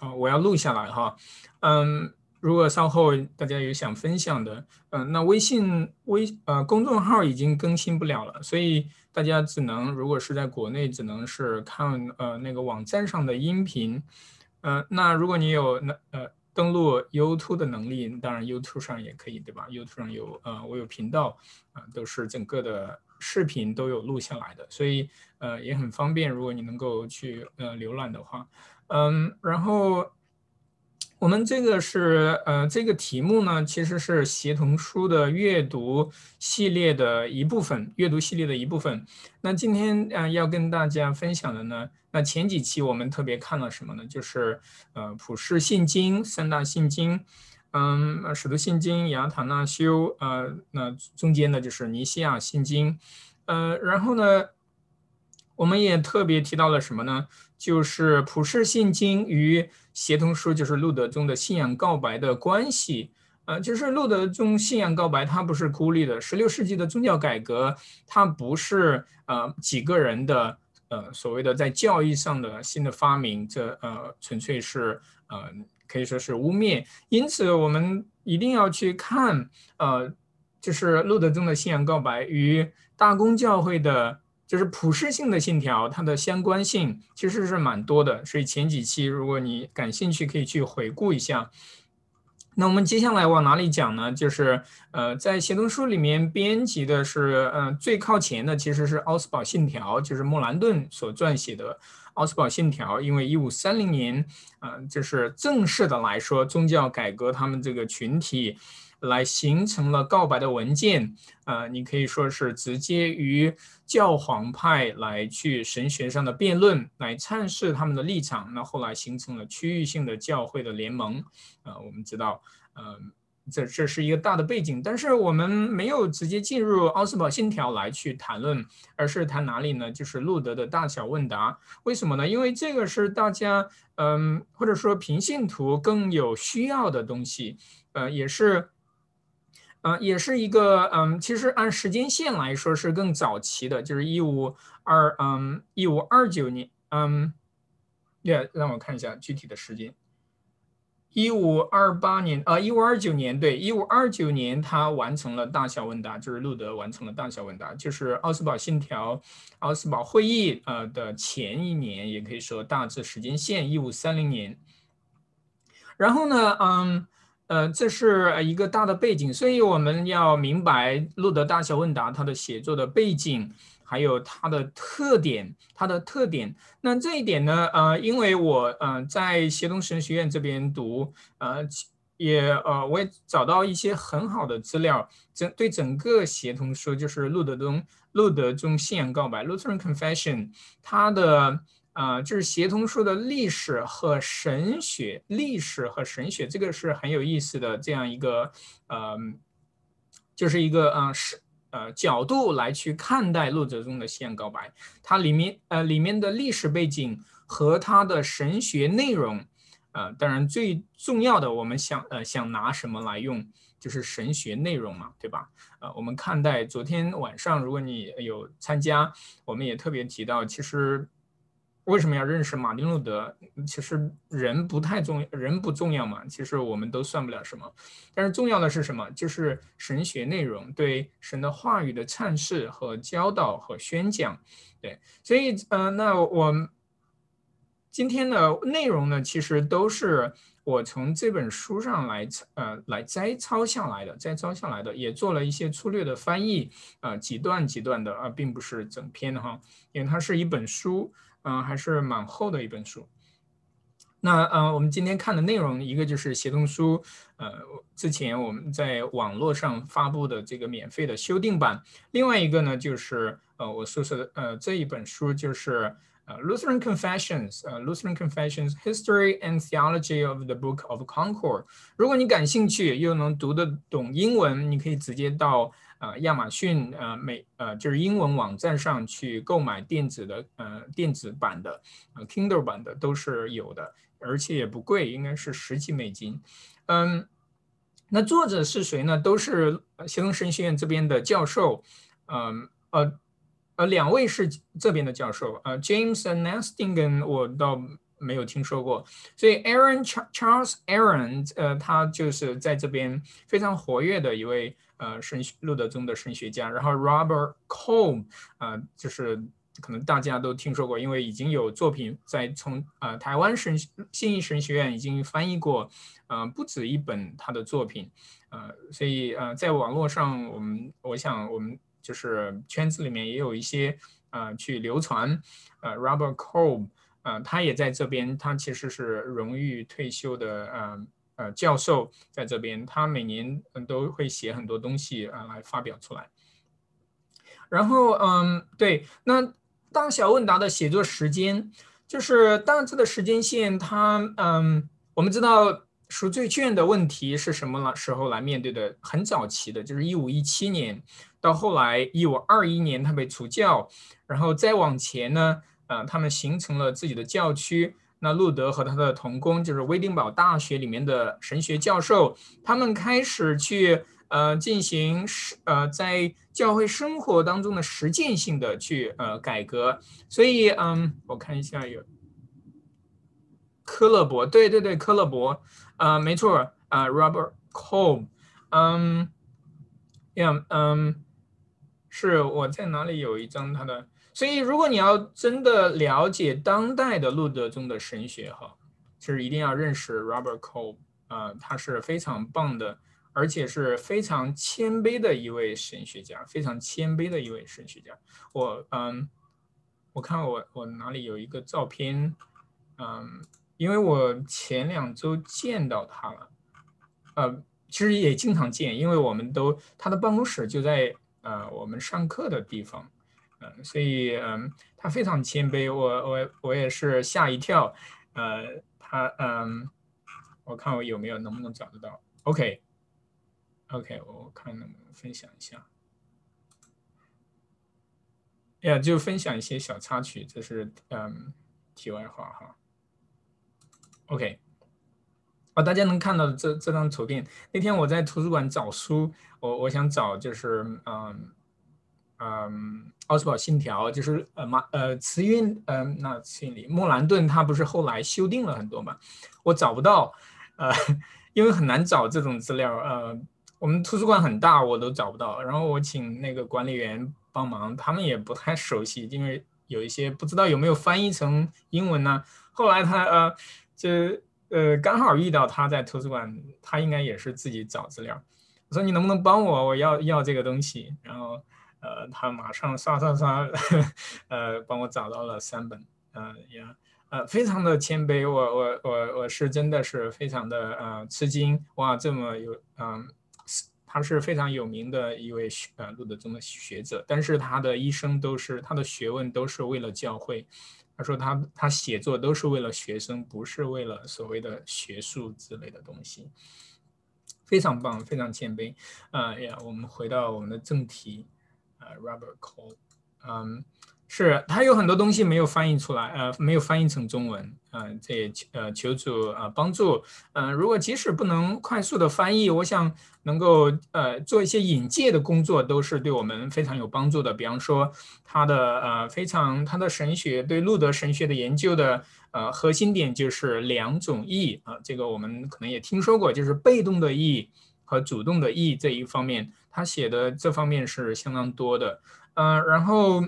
啊，我要录下来哈。嗯，如果稍后大家有想分享的，嗯，那微信微呃公众号已经更新不了了，所以大家只能如果是在国内，只能是看呃那个网站上的音频。呃，那如果你有那呃登录 YouTube 的能力，当然 YouTube 上也可以，对吧？YouTube 上有呃我有频道啊，都是整个的视频都有录下来的，所以呃也很方便。如果你能够去呃浏览的话。嗯，然后我们这个是呃，这个题目呢，其实是协同书的阅读系列的一部分，阅读系列的一部分。那今天啊，要跟大家分享的呢，那前几期我们特别看了什么呢？就是呃，普世信经三大信经，嗯，使徒信经、亚塔纳修，呃，那中间呢就是尼西亚信经，呃，然后呢，我们也特别提到了什么呢？就是普世信经与协同书，就是路德宗的信仰告白的关系。呃，就是路德宗信仰告白，它不是孤立的。十六世纪的宗教改革，它不是呃几个人的呃所谓的在教义上的新的发明，这呃纯粹是呃可以说是污蔑。因此，我们一定要去看呃，就是路德宗的信仰告白与大公教会的。就是普适性的信条，它的相关性其实是蛮多的，所以前几期如果你感兴趣，可以去回顾一下。那我们接下来往哪里讲呢？就是呃，在协同书里面编辑的是，嗯，最靠前的其实是奥斯堡信条，就是莫兰顿所撰写的奥斯堡信条，因为一五三零年，嗯，就是正式的来说，宗教改革他们这个群体。来形成了告白的文件，呃，你可以说是直接与教皇派来去神学上的辩论，来阐释他们的立场。那后来形成了区域性的教会的联盟，呃，我们知道，呃，这这是一个大的背景。但是我们没有直接进入奥斯堡信条来去谈论，而是谈哪里呢？就是路德的大小问答。为什么呢？因为这个是大家，嗯，或者说平信徒更有需要的东西，呃，也是。嗯，也是一个嗯，其实按时间线来说是更早期的，就是一五二嗯一五二九年嗯，也让我看一下具体的时间，一五二八年啊一五二九年对一五二九年他完成了大小问答，就是路德完成了大小问答，就是奥斯堡信条奥斯堡会议呃的前一年，也可以说大致时间线一五三零年，然后呢嗯。呃，这是一个大的背景，所以我们要明白路德大小问答它的写作的背景，还有它的特点，它的特点。那这一点呢，呃，因为我呃在协同神学院这边读，呃，也呃我也找到一些很好的资料，整对整个协同书，就是路德中路德中信仰告白 （Lutheran Confession） 它的。啊，就是协同书的历史和神学，历史和神学，这个是很有意思的这样一个，呃，就是一个啊是呃角度来去看待路泽中的信仰告白，它里面呃里面的历史背景和它的神学内容，呃，当然最重要的，我们想呃想拿什么来用，就是神学内容嘛，对吧？呃，我们看待昨天晚上，如果你有参加，我们也特别提到，其实。为什么要认识马丁路德？其实人不太重要，人不重要嘛。其实我们都算不了什么，但是重要的是什么？就是神学内容，对神的话语的阐释和教导和宣讲。对，所以呃，那我今天的内容呢，其实都是我从这本书上来呃来摘抄下来的，摘抄下来的，也做了一些粗略的翻译啊，几段几段的啊，并不是整篇的哈，因为它是一本书。嗯，还是蛮厚的一本书。那嗯，我们今天看的内容，一个就是协同书，呃，之前我们在网络上发布的这个免费的修订版。另外一个呢，就是呃，我说说的呃这一本书，就是呃 Lutheran Confessions，呃 Lutheran Confessions History and Theology of the Book of Concord。如果你感兴趣又能读得懂英文，你可以直接到。啊，亚马逊呃美呃就是英文网站上去购买电子的呃电子版的呃 Kindle 版的都是有的，而且也不贵，应该是十几美金。嗯，那作者是谁呢？都是协同神学院这边的教授。嗯呃呃，两位是这边的教授。呃，James Nestingen 我倒没有听说过。所以 Aaron Charles Aaron，呃，他就是在这边非常活跃的一位呃神路德宗的神学家。然后 Robert Cole，呃，就是可能大家都听说过，因为已经有作品在从呃台湾神信义神学院已经翻译过，呃，不止一本他的作品，呃，所以呃，在网络上我们我想我们就是圈子里面也有一些。啊，去流传，呃，Robert Cole，呃，他也在这边，他其实是荣誉退休的，呃呃，教授在这边，他每年嗯都会写很多东西啊来发表出来。然后，嗯，对，那大小问答的写作时间，就是大致的时间线，它，嗯，我们知道赎罪券的问题是什么了时候来面对的，很早期的，就是一五一七年。到后来，一五二一年他被除教，然后再往前呢，呃，他们形成了自己的教区。那路德和他的同工，就是威丁堡大学里面的神学教授，他们开始去呃进行呃在教会生活当中的实践性的去呃改革。所以，嗯，我看一下有科勒伯，对对对，科勒伯，呃，没错，啊，Robert Cole，嗯呀嗯。是我在哪里有一张他的，所以如果你要真的了解当代的路德宗的神学哈，就是一定要认识 Robert Cole 啊，他是非常棒的，而且是非常谦卑的一位神学家，非常谦卑的一位神学家。我嗯，我看我我哪里有一个照片，嗯，因为我前两周见到他了，呃，其实也经常见，因为我们都他的办公室就在。呃，我们上课的地方，嗯，所以嗯，他非常谦卑，我我我也是吓一跳，呃，他嗯，我看我有没有能不能找得到，OK，OK，我看能不能分享一下，呀，就分享一些小插曲，这是嗯，题外话哈，OK。啊，大家能看到这这张图片。那天我在图书馆找书，我我想找就是嗯嗯奥斯堡信条，就是呃马呃慈运嗯那慈运里莫兰顿他不是后来修订了很多嘛，我找不到，呃因为很难找这种资料，呃我们图书馆很大，我都找不到。然后我请那个管理员帮忙，他们也不太熟悉，因为有一些不知道有没有翻译成英文呢。后来他呃就。呃，刚好遇到他在图书馆，他应该也是自己找资料。我说你能不能帮我，我要要这个东西。然后，呃，他马上刷刷刷，呃，帮我找到了三本。呃，也呃，非常的谦卑。我我我我是真的是非常的呃吃惊。哇，这么有嗯，他是非常有名的一位学呃路德宗的学者，但是他的一生都是他的学问都是为了教会。他说他他写作都是为了学生，不是为了所谓的学术之类的东西，非常棒，非常谦卑。啊呀，我们回到我们的正题，呃，Robert Cole，嗯。是，他有很多东西没有翻译出来，呃，没有翻译成中文，嗯，这也呃求助呃帮助，嗯，如果即使不能快速的翻译，我想能够呃做一些引介的工作，都是对我们非常有帮助的。比方说他的呃非常他的神学对路德神学的研究的呃核心点就是两种义啊，这个我们可能也听说过，就是被动的义和主动的义这一方面，他写的这方面是相当多的，嗯，然后。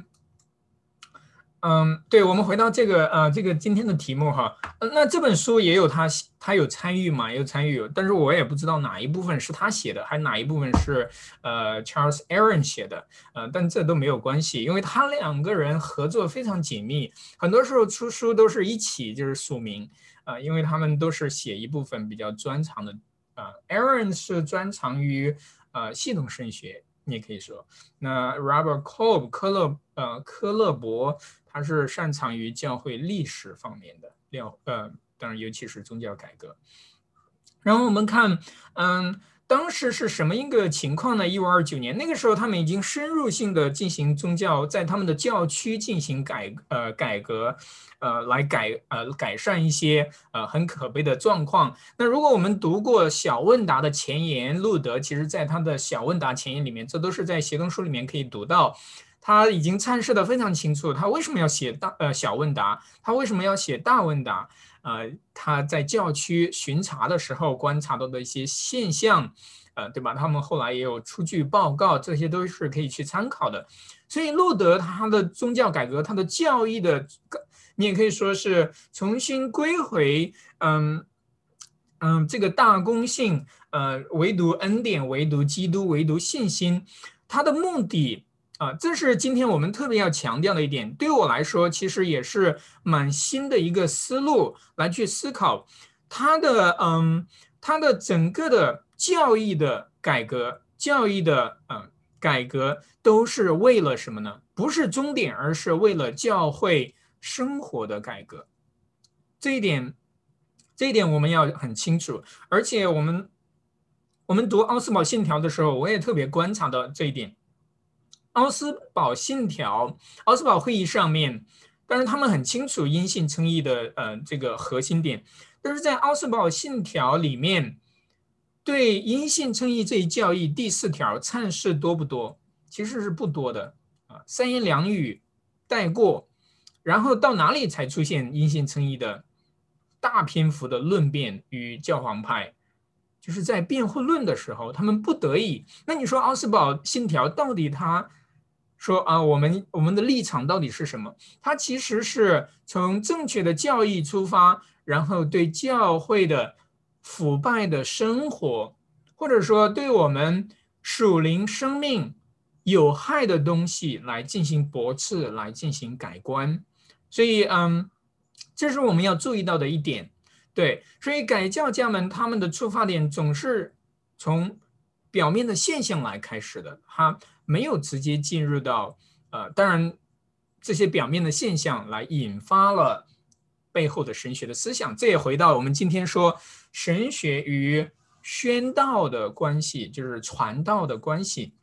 嗯，对，我们回到这个呃，这个今天的题目哈，那这本书也有他他有参与嘛，有参与，但是我也不知道哪一部分是他写的，还哪一部分是呃 Charles Aaron 写的，呃，但这都没有关系，因为他两个人合作非常紧密，很多时候出书都是一起就是署名啊，因为他们都是写一部分比较专长的啊，Aaron 是专长于呃系统声学，你也可以说，那 Robert Cole 科勒呃科勒伯。他是擅长于教会历史方面的料，呃，当然尤其是宗教改革。然后我们看，嗯，当时是什么一个情况呢？一五二九年，那个时候他们已经深入性的进行宗教，在他们的教区进行改，呃，改革，呃，来改，呃，改善一些，呃，很可悲的状况。那如果我们读过小问答的前言，路德其实在他的小问答前言里面，这都是在协同书里面可以读到。他已经阐释的非常清楚，他为什么要写大呃小问答，他为什么要写大问答？呃，他在教区巡查的时候观察到的一些现象，呃，对吧？他们后来也有出具报告，这些都是可以去参考的。所以路德他的宗教改革，他的教义的，你也可以说是重新归回，嗯嗯，这个大公性，呃，唯独恩典，唯独基督，唯独信心，他的目的啊，这是今天我们特别要强调的一点。对我来说，其实也是蛮新的一个思路来去思考他的，嗯，他的整个的教义的改革，教义的，嗯。改革都是为了什么呢？不是终点，而是为了教会生活的改革。这一点，这一点我们要很清楚。而且我们我们读奥斯堡信条的时候，我也特别观察到这一点。奥斯堡信条，奥斯堡会议上面，但是他们很清楚因信称义的呃这个核心点，但是在奥斯堡信条里面。对因信称义这一教义第四条阐释多不多？其实是不多的啊，三言两语带过，然后到哪里才出现因信称义的大篇幅的论辩与教皇派？就是在辩护论的时候，他们不得已。那你说奥斯堡信条到底它说啊，我们我们的立场到底是什么？它其实是从正确的教义出发，然后对教会的。腐败的生活，或者说对我们属灵生命有害的东西来进行驳斥，来进行改观，所以，嗯，这是我们要注意到的一点。对，所以改教家们他们的出发点总是从表面的现象来开始的，哈没有直接进入到，呃，当然这些表面的现象来引发了。背后的神学的思想，这也回到我们今天说神学与宣道的关系，就是传道的关系。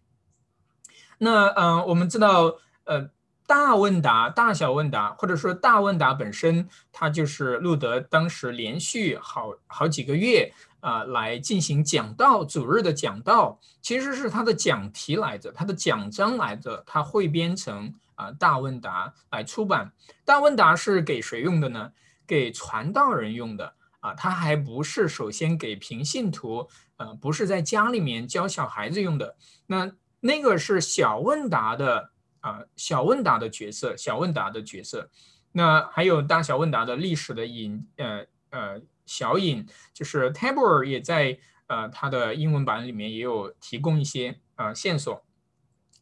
那嗯，我们知道，呃，大问答、大小问答，或者说大问答本身，它就是路德当时连续好好几个月啊来进行讲道，主日的讲道，其实是他的讲题来着，他的讲章来着，他汇编成。啊，大问答来出版。大问答是给谁用的呢？给传道人用的啊。他还不是首先给平信徒，呃，不是在家里面教小孩子用的。那那个是小问答的啊，小问答的角色，小问答的角色。那还有大小问答的历史的引，呃呃，小影就是 Tabor 也在呃它的英文版里面也有提供一些呃线索。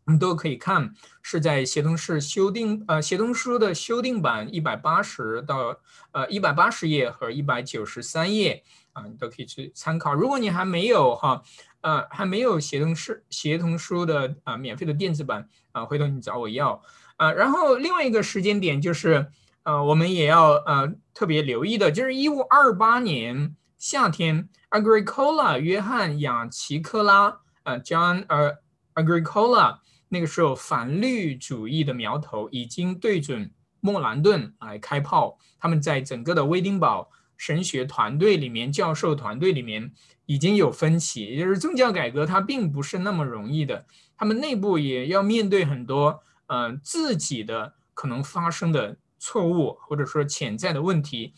我们都可以看，是在协同式修订，呃，协同书的修订版一百八十到呃一百八十页和一百九十三页啊，你都可以去参考。如果你还没有哈，呃，还没有协同式协同书的啊免费的电子版啊，回头你找我要啊。然后另外一个时间点就是，呃，我们也要呃特别留意的，就是一五二八年夏天，Agricola 约翰雅奇克拉，呃，John 呃 Agricola。那个时候，反律主义的苗头已经对准莫兰顿来开炮。他们在整个的威丁堡神学团队里面，教授团队里面已经有分歧，也就是宗教改革它并不是那么容易的。他们内部也要面对很多，呃，自己的可能发生的错误，或者说潜在的问题。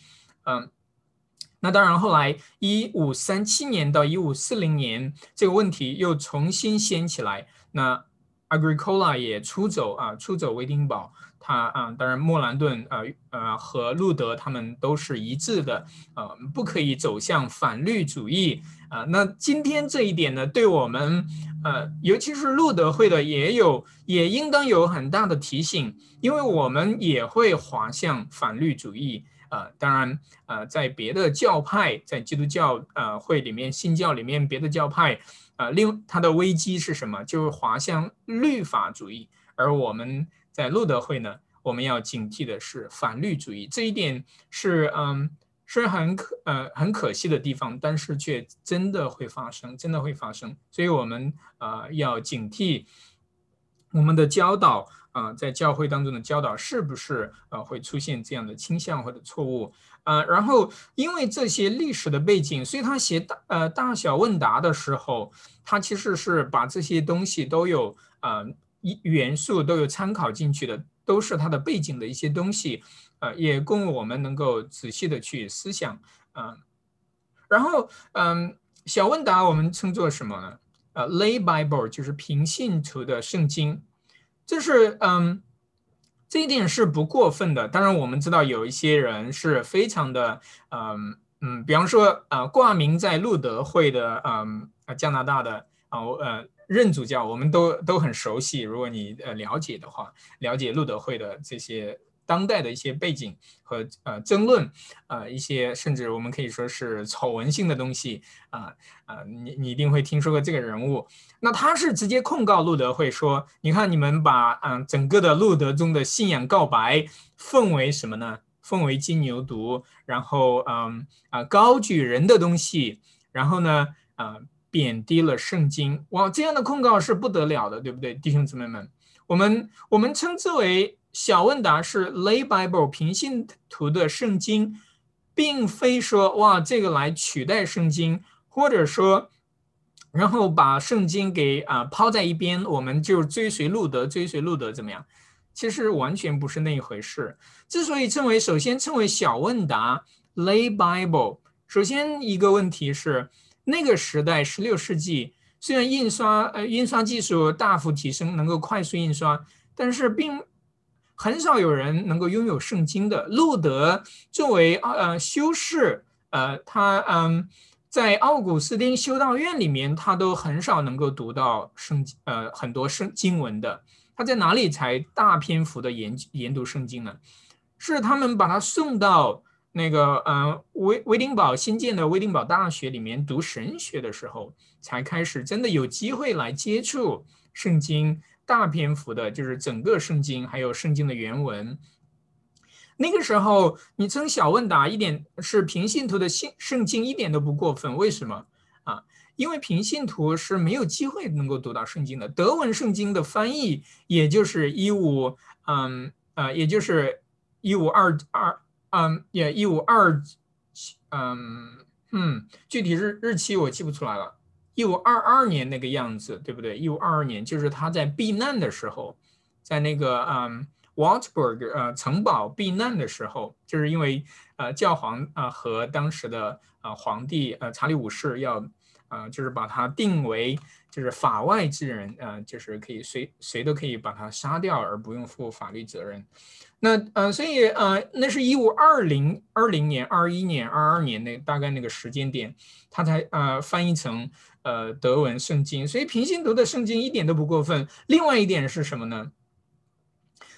嗯，那当然，后来一五三七年到一五四零年，这个问题又重新掀起来。那 Agricola 也出走啊，出走威丁堡。他啊，当然莫兰顿呃呃和路德他们都是一致的，呃，不可以走向反律主义啊。那今天这一点呢，对我们呃，尤其是路德会的，也有也应当有很大的提醒，因为我们也会滑向反律主义啊。当然呃，在别的教派，在基督教呃会里面、新教里面，别的教派。啊，另它的危机是什么？就是滑向律法主义，而我们在路德会呢，我们要警惕的是反律主义。这一点是嗯，是很可呃很可惜的地方，但是却真的会发生，真的会发生。所以我们呃要警惕我们的教导啊，在教会当中的教导是不是呃会出现这样的倾向或者错误？呃，然后因为这些历史的背景，所以他写大呃大小问答的时候，他其实是把这些东西都有呃元素都有参考进去的，都是它的背景的一些东西，呃，也供我们能够仔细的去思想啊。然后，嗯，小问答我们称作什么呢？呃，lay Bible 就是平信徒的圣经，这是嗯，这一点是不过分的。当然，我们知道有一些人是非常的，嗯嗯，比方说，呃，挂名在路德会的，嗯，加拿大的啊，呃，任主教，我们都都很熟悉。如果你呃了解的话，了解路德会的这些。当代的一些背景和呃争论，呃一些甚至我们可以说是丑闻性的东西啊啊，你你一定会听说过这个人物。那他是直接控告路德会说，你看你们把嗯整个的路德中的信仰告白奉为什么呢？奉为金牛犊，然后嗯啊高举人的东西，然后呢啊贬低了圣经。哇，这样的控告是不得了的，对不对，弟兄姊妹们？我们我们称之为。小问答是 Lay Bible 平信徒的圣经，并非说哇这个来取代圣经，或者说然后把圣经给啊抛在一边，我们就追随路德，追随路德怎么样？其实完全不是那一回事。之所以称为首先称为小问答 Lay Bible，首先一个问题是那个时代十六世纪，虽然印刷呃印刷技术大幅提升，能够快速印刷，但是并很少有人能够拥有圣经的。路德作为呃修士，呃，他嗯在奥古斯丁修道院里面，他都很少能够读到圣呃很多圣经文的。他在哪里才大篇幅的研研读圣经呢？是他们把他送到那个呃威威丁堡新建的威丁堡大学里面读神学的时候，才开始真的有机会来接触圣经。大篇幅的，就是整个圣经，还有圣经的原文。那个时候，你称小问答一点是平信徒的信圣经一点都不过分。为什么啊？因为平信徒是没有机会能够读到圣经的。德文圣经的翻译，也就是一五嗯呃，也就是一五二二嗯也一五二嗯嗯，具体日日期我记不出来了。一五二二年那个样子，对不对？一五二二年就是他在避难的时候，在那个嗯 Waltburg 呃城堡避难的时候，就是因为呃教皇啊和当时的呃皇帝呃查理五世要啊就是把他定为就是法外之人啊，就是可以谁谁都可以把他杀掉而不用负法律责任。那呃所以呃那是一五二零二零年二一年二二年那大概那个时间点，他才呃翻译成。呃，德文圣经，所以平心读的圣经一点都不过分。另外一点是什么呢？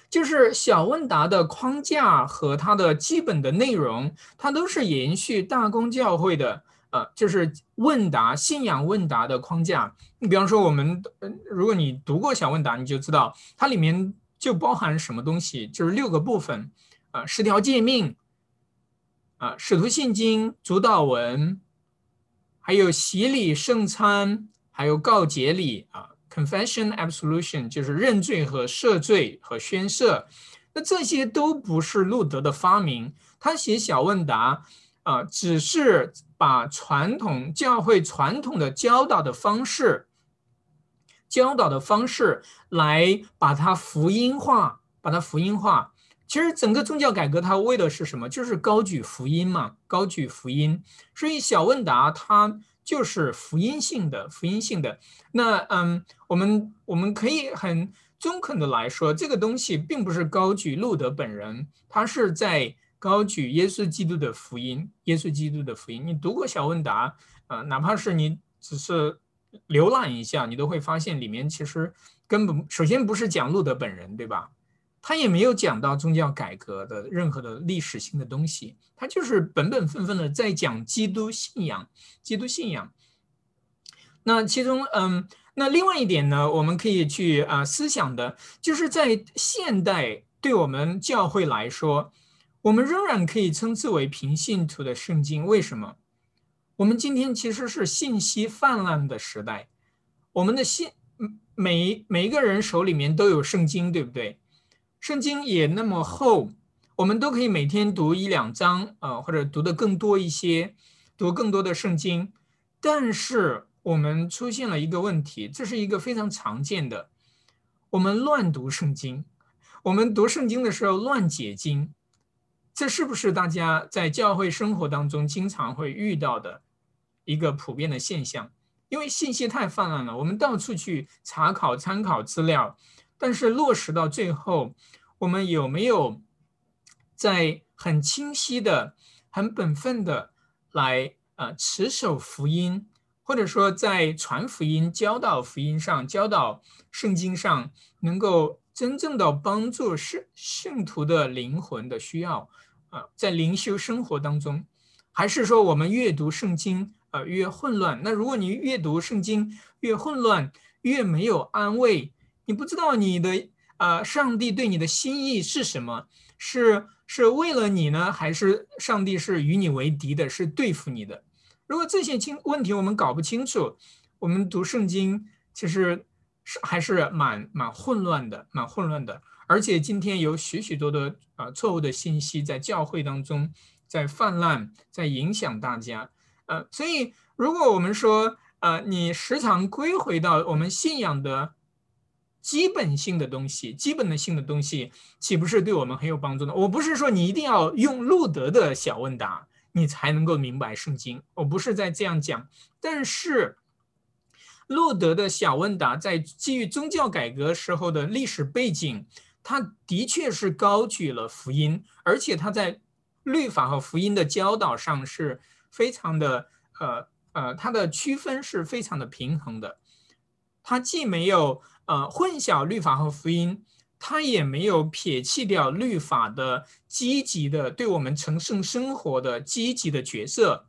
就是小问答的框架和它的基本的内容，它都是延续大公教会的，呃，就是问答信仰问答的框架。你比方说，我们如果你读过小问答，你就知道它里面就包含什么东西，就是六个部分，啊，十条诫命，啊，使徒信经、主导文。还有洗礼圣餐，还有告解礼啊，confession absolution 就是认罪和赦罪和宣赦，那这些都不是路德的发明。他写小问答啊，只是把传统教会传统的教导的方式，教导的方式来把它福音化，把它福音化。其实整个宗教改革，它为的是什么？就是高举福音嘛，高举福音。所以小问答它就是福音性的，福音性的。那嗯，我们我们可以很中肯的来说，这个东西并不是高举路德本人，他是在高举耶稣基督的福音，耶稣基督的福音。你读过小问答啊？哪怕是你只是浏览一下，你都会发现里面其实根本首先不是讲路德本人，对吧？他也没有讲到宗教改革的任何的历史性的东西，他就是本本分分的在讲基督信仰，基督信仰。那其中，嗯，那另外一点呢，我们可以去啊思想的，就是在现代对我们教会来说，我们仍然可以称之为平信徒的圣经。为什么？我们今天其实是信息泛滥的时代，我们的信每每一个人手里面都有圣经，对不对？圣经也那么厚，我们都可以每天读一两章啊，或者读的更多一些，读更多的圣经。但是我们出现了一个问题，这是一个非常常见的，我们乱读圣经。我们读圣经的时候乱解经，这是不是大家在教会生活当中经常会遇到的一个普遍的现象？因为信息太泛滥了，我们到处去查考、参考资料，但是落实到最后，我们有没有在很清晰的、很本分的来呃持守福音，或者说在传福音、教导福音上、教导圣经上，能够真正的帮助是信徒的灵魂的需要啊，在灵修生活当中，还是说我们阅读圣经？呃，越混乱。那如果你越读圣经越混乱，越没有安慰，你不知道你的啊，上帝对你的心意是什么？是是为了你呢，还是上帝是与你为敌的，是对付你的？如果这些清问题我们搞不清楚，我们读圣经其实是还是蛮蛮混乱的，蛮混乱的。而且今天有许许多多啊错误的信息在教会当中在泛滥，在影响大家。呃，所以如果我们说，呃，你时常归回到我们信仰的基本性的东西、基本的性的东西，岂不是对我们很有帮助呢？我不是说你一定要用路德的小问答，你才能够明白圣经，我不是在这样讲。但是，路德的小问答在基于宗教改革时候的历史背景，他的确是高举了福音，而且他在律法和福音的教导上是。非常的呃呃，它的区分是非常的平衡的，它既没有呃混淆律法和福音，它也没有撇弃掉律法的积极的对我们成圣生活的积极的角色。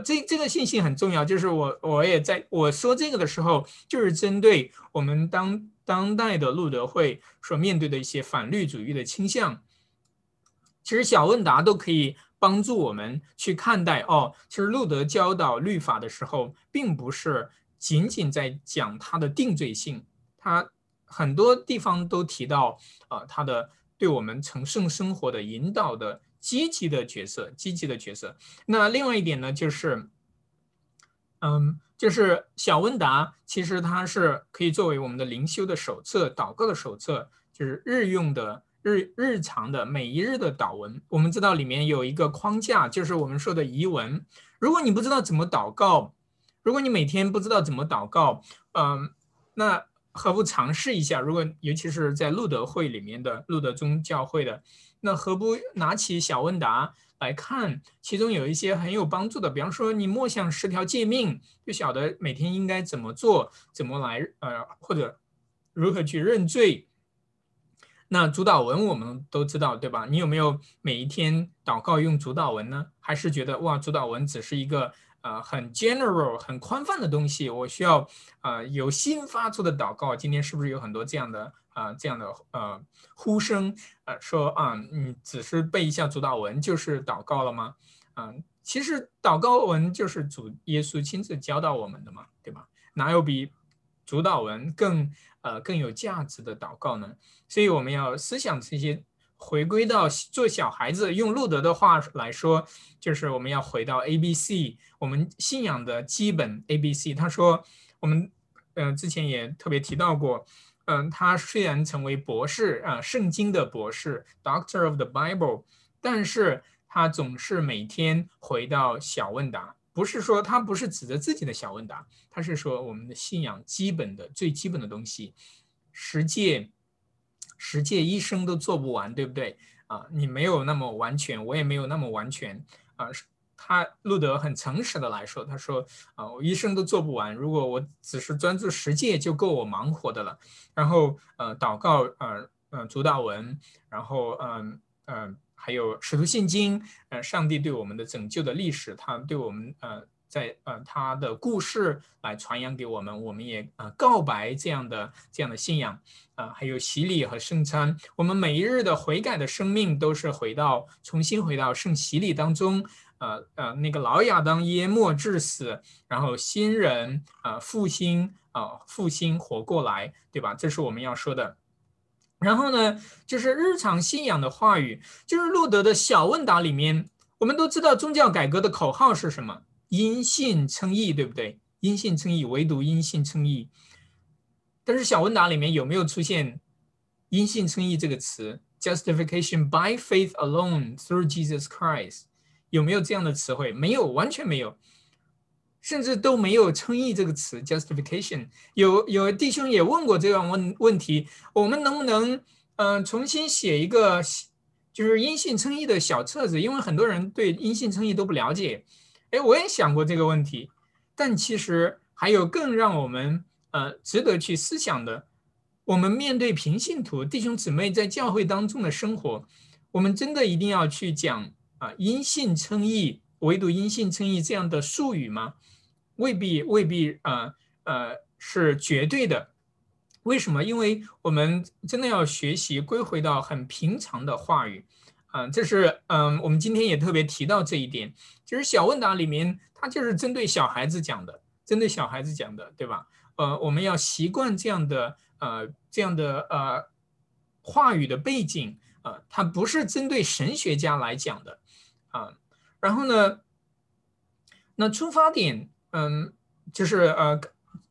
这这个信息很重要，就是我我也在我说这个的时候，就是针对我们当当代的路德会所面对的一些反律主义的倾向。其实小问答都可以。帮助我们去看待哦，其实路德教导律法的时候，并不是仅仅在讲他的定罪性，他很多地方都提到啊，他的对我们成圣生活的引导的积极的角色，积极的角色。那另外一点呢，就是，嗯，就是小问答，其实它是可以作为我们的灵修的手册、祷告的手册，就是日用的。日日常的每一日的祷文，我们知道里面有一个框架，就是我们说的遗文。如果你不知道怎么祷告，如果你每天不知道怎么祷告，嗯，那何不尝试一下？如果尤其是在路德会里面的路德宗教会的，那何不拿起小问答来看？其中有一些很有帮助的，比方说你默想十条诫命，就晓得每天应该怎么做，怎么来呃，或者如何去认罪。那主导文我们都知道，对吧？你有没有每一天祷告用主导文呢？还是觉得哇，主导文只是一个呃很 general、很宽泛的东西？我需要呃有新发出的祷告。今天是不是有很多这样的啊这样的呃呼声呃说啊，你只是背一下主导文就是祷告了吗？嗯，其实祷告文就是主耶稣亲自教导我们的嘛，对吧？哪有比主导文更？呃，更有价值的祷告呢，所以我们要思想这些，回归到做小孩子，用路德的话来说，就是我们要回到 A B C，我们信仰的基本 A B C。他说，我们嗯之前也特别提到过，嗯，他虽然成为博士啊，圣经的博士，Doctor of the Bible，但是他总是每天回到小问答。不是说他不是指着自己的小问答，他是说我们的信仰基本的最基本的东西，十诫，十诫一生都做不完，对不对啊？你没有那么完全，我也没有那么完全啊。他路德很诚实的来说，他说啊，我一生都做不完，如果我只是专注十诫就够我忙活的了。然后呃，祷告呃呃主导文，然后嗯嗯。还有使徒信经，呃，上帝对我们的拯救的历史，他对我们，呃，在呃他的故事来传扬给我们，我们也呃告白这样的这样的信仰，啊，还有洗礼和圣餐，我们每一日的悔改的生命都是回到重新回到圣洗礼当中，呃呃，那个老亚当淹没致死，然后新人啊复兴啊复兴活过来，对吧？这是我们要说的。然后呢，就是日常信仰的话语，就是路德的小问答里面，我们都知道宗教改革的口号是什么？因信称义，对不对？因信称义，唯独因信称义。但是小问答里面有没有出现因信称义这个词，justification by faith alone through Jesus Christ，有没有这样的词汇？没有，完全没有，甚至都没有称义这个词 justification。有有弟兄也问过这样问问题，我们能不能嗯重新写一个就是因信称义的小册子？因为很多人对因信称义都不了解。哎，我也想过这个问题，但其实还有更让我们呃值得去思想的。我们面对平信徒弟兄姊妹在教会当中的生活，我们真的一定要去讲啊因信称义，唯独因信称义这样的术语吗？未必，未必啊呃是绝对的。为什么？因为我们真的要学习归回到很平常的话语啊，这是嗯我们今天也特别提到这一点，就是小问答里面它就是针对小孩子讲的，针对小孩子讲的，对吧？呃，我们要习惯这样的。呃，这样的呃话语的背景啊，它不是针对神学家来讲的啊。然后呢，那出发点，嗯，就是呃，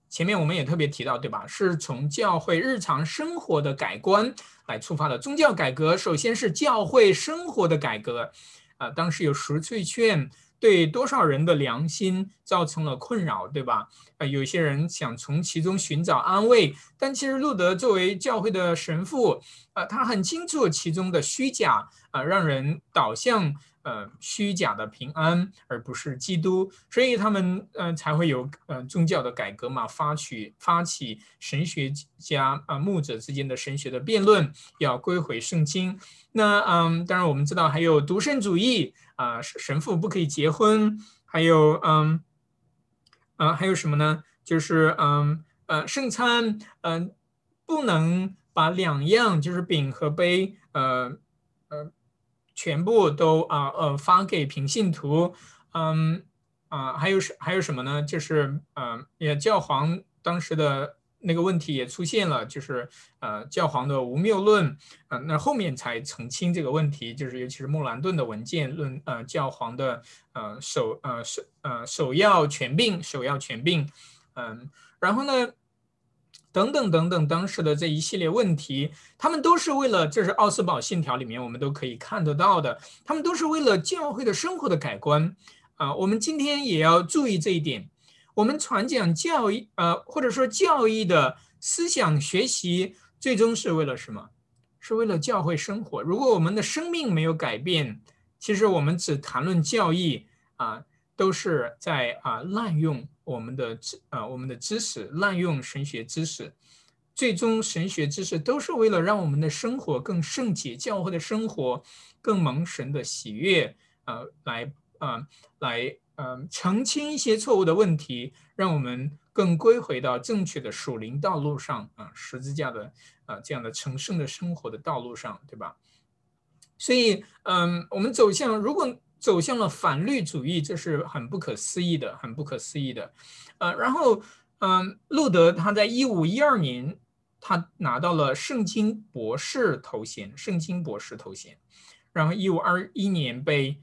前面我们也特别提到，对吧？是从教会日常生活的改观来出发的。宗教改革首先是教会生活的改革啊。当时有赎罪券。对多少人的良心造成了困扰，对吧？啊，有些人想从其中寻找安慰，但其实路德作为教会的神父，啊，他很清楚其中的虚假，啊，让人导向呃虚假的平安，而不是基督，所以他们呃才会有呃宗教的改革嘛，发起发起神学家啊牧者之间的神学的辩论，要归回圣经。那嗯，当然我们知道还有独圣主义。啊，神父不可以结婚，还有，嗯，啊，还有什么呢？就是，嗯，呃，圣餐，嗯，不能把两样，就是饼和杯，呃，全部都啊，呃，发给平信徒，嗯，啊，还有什还有什么呢？就是，嗯，也教皇当时的。那个问题也出现了，就是呃教皇的无谬论，呃那后面才澄清这个问题，就是尤其是莫兰顿的文件论，呃教皇的呃首呃首呃首要权柄，首要权柄，嗯，然后呢，等等等等，当时的这一系列问题，他们都是为了，这是奥斯堡信条里面我们都可以看得到的，他们都是为了教会的生活的改观，啊，我们今天也要注意这一点。我们传讲教义，呃，或者说教义的思想学习，最终是为了什么？是为了教会生活。如果我们的生命没有改变，其实我们只谈论教义啊，都是在啊滥用我们的知啊我们的知识，滥用神学知识。最终神学知识都是为了让我们的生活更圣洁，教会的生活更蒙神的喜悦，呃，来啊来。嗯，澄清一些错误的问题，让我们更归回到正确的属灵道路上啊，十字架的啊这样的成圣的生活的道路上，对吧？所以，嗯，我们走向如果走向了反律主义，这是很不可思议的，很不可思议的。呃，然后，嗯，路德他在一五一二年，他拿到了圣经博士头衔，圣经博士头衔，然后一五二一年被。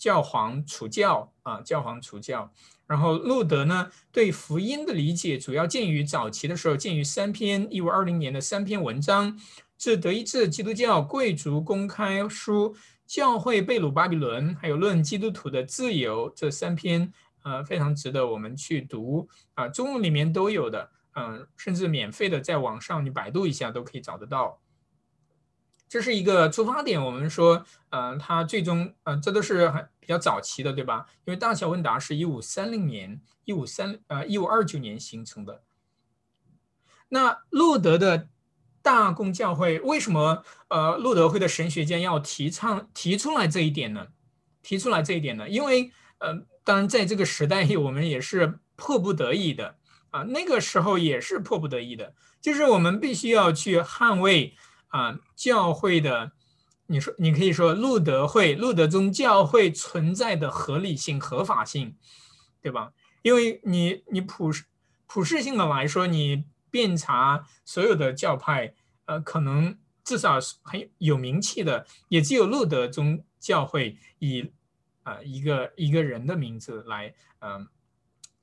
教皇除教啊，教皇除教。然后路德呢，对福音的理解主要见于早期的时候，见于三篇一五二零年的三篇文章，是德意志基督教贵族公开书、教会贝鲁巴比伦，还有论基督徒的自由这三篇，呃，非常值得我们去读啊。中文里面都有的，嗯，甚至免费的，在网上你百度一下都可以找得到。这是一个出发点，我们说，呃，它最终，呃，这都是很比较早期的，对吧？因为大小问答是一五三零年、一五三呃一五二九年形成的。那路德的大公教会为什么，呃，路德会的神学家要提倡提出来这一点呢？提出来这一点呢？因为，呃，当然在这个时代，我们也是迫不得已的啊，那个时候也是迫不得已的，就是我们必须要去捍卫。啊，教会的，你说你可以说路德会、路德宗教会存在的合理性、合法性，对吧？因为你你普世普世性的来说，你遍查所有的教派，呃，可能至少是很有名气的，也只有路德宗教会以啊一个一个人的名字来嗯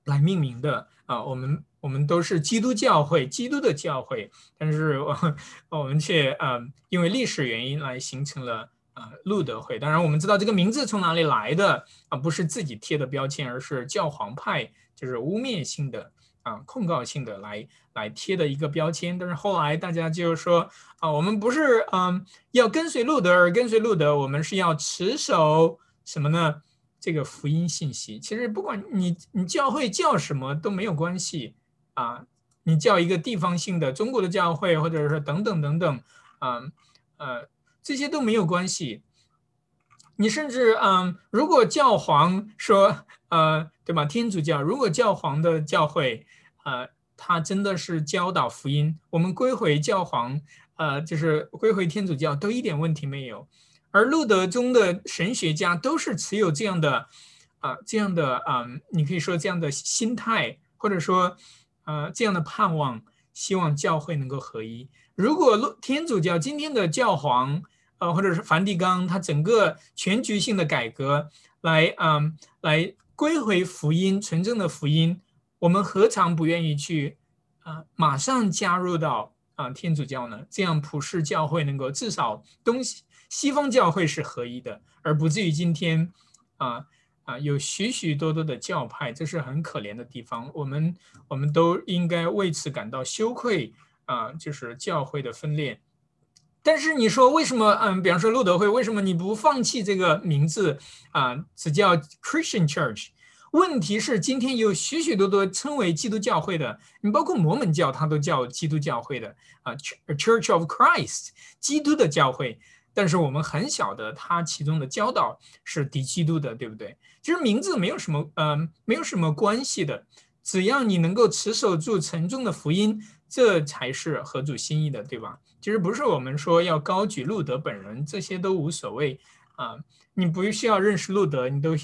来命名的啊。我们我们都是基督教会，基督的教会，但是我们却嗯，因为历史原因来形成了啊路德会。当然，我们知道这个名字从哪里来的啊，不是自己贴的标签，而是教皇派就是污蔑性的。啊，控告性的来来贴的一个标签，但是后来大家就是说啊，我们不是嗯要跟随路德而跟随路德，我们是要持守什么呢？这个福音信息。其实不管你你教会叫什么都没有关系啊，你叫一个地方性的中国的教会，或者是等等等等啊呃这些都没有关系。你甚至嗯，如果教皇说呃对吧？天主教如果教皇的教会。呃，他真的是教导福音，我们归回教皇，呃，就是归回天主教都一点问题没有。而路德宗的神学家都是持有这样的，啊，这样的啊，你可以说这样的心态，或者说，呃，这样的盼望，希望教会能够合一。如果路天主教今天的教皇，呃，或者是梵蒂冈，他整个全局性的改革，来，嗯，来归回福音，纯正的福音。我们何尝不愿意去啊？马上加入到啊天主教呢？这样普世教会能够至少东西西方教会是合一的，而不至于今天啊啊有许许多多的教派，这是很可怜的地方。我们我们都应该为此感到羞愧啊！就是教会的分裂。但是你说为什么？嗯，比方说路德会，为什么你不放弃这个名字啊？只叫 Christian Church？问题是，今天有许许多多称为基督教会的，你包括摩门教，它都叫基督教会的啊，Church of Christ，基督的教会。但是我们很晓得，它其中的教导是敌基督的，对不对？其实名字没有什么，嗯，没有什么关系的。只要你能够持守住沉重的福音，这才是合主心意的，对吧？其实不是我们说要高举路德本人，这些都无所谓啊。你不需要认识路德，你都。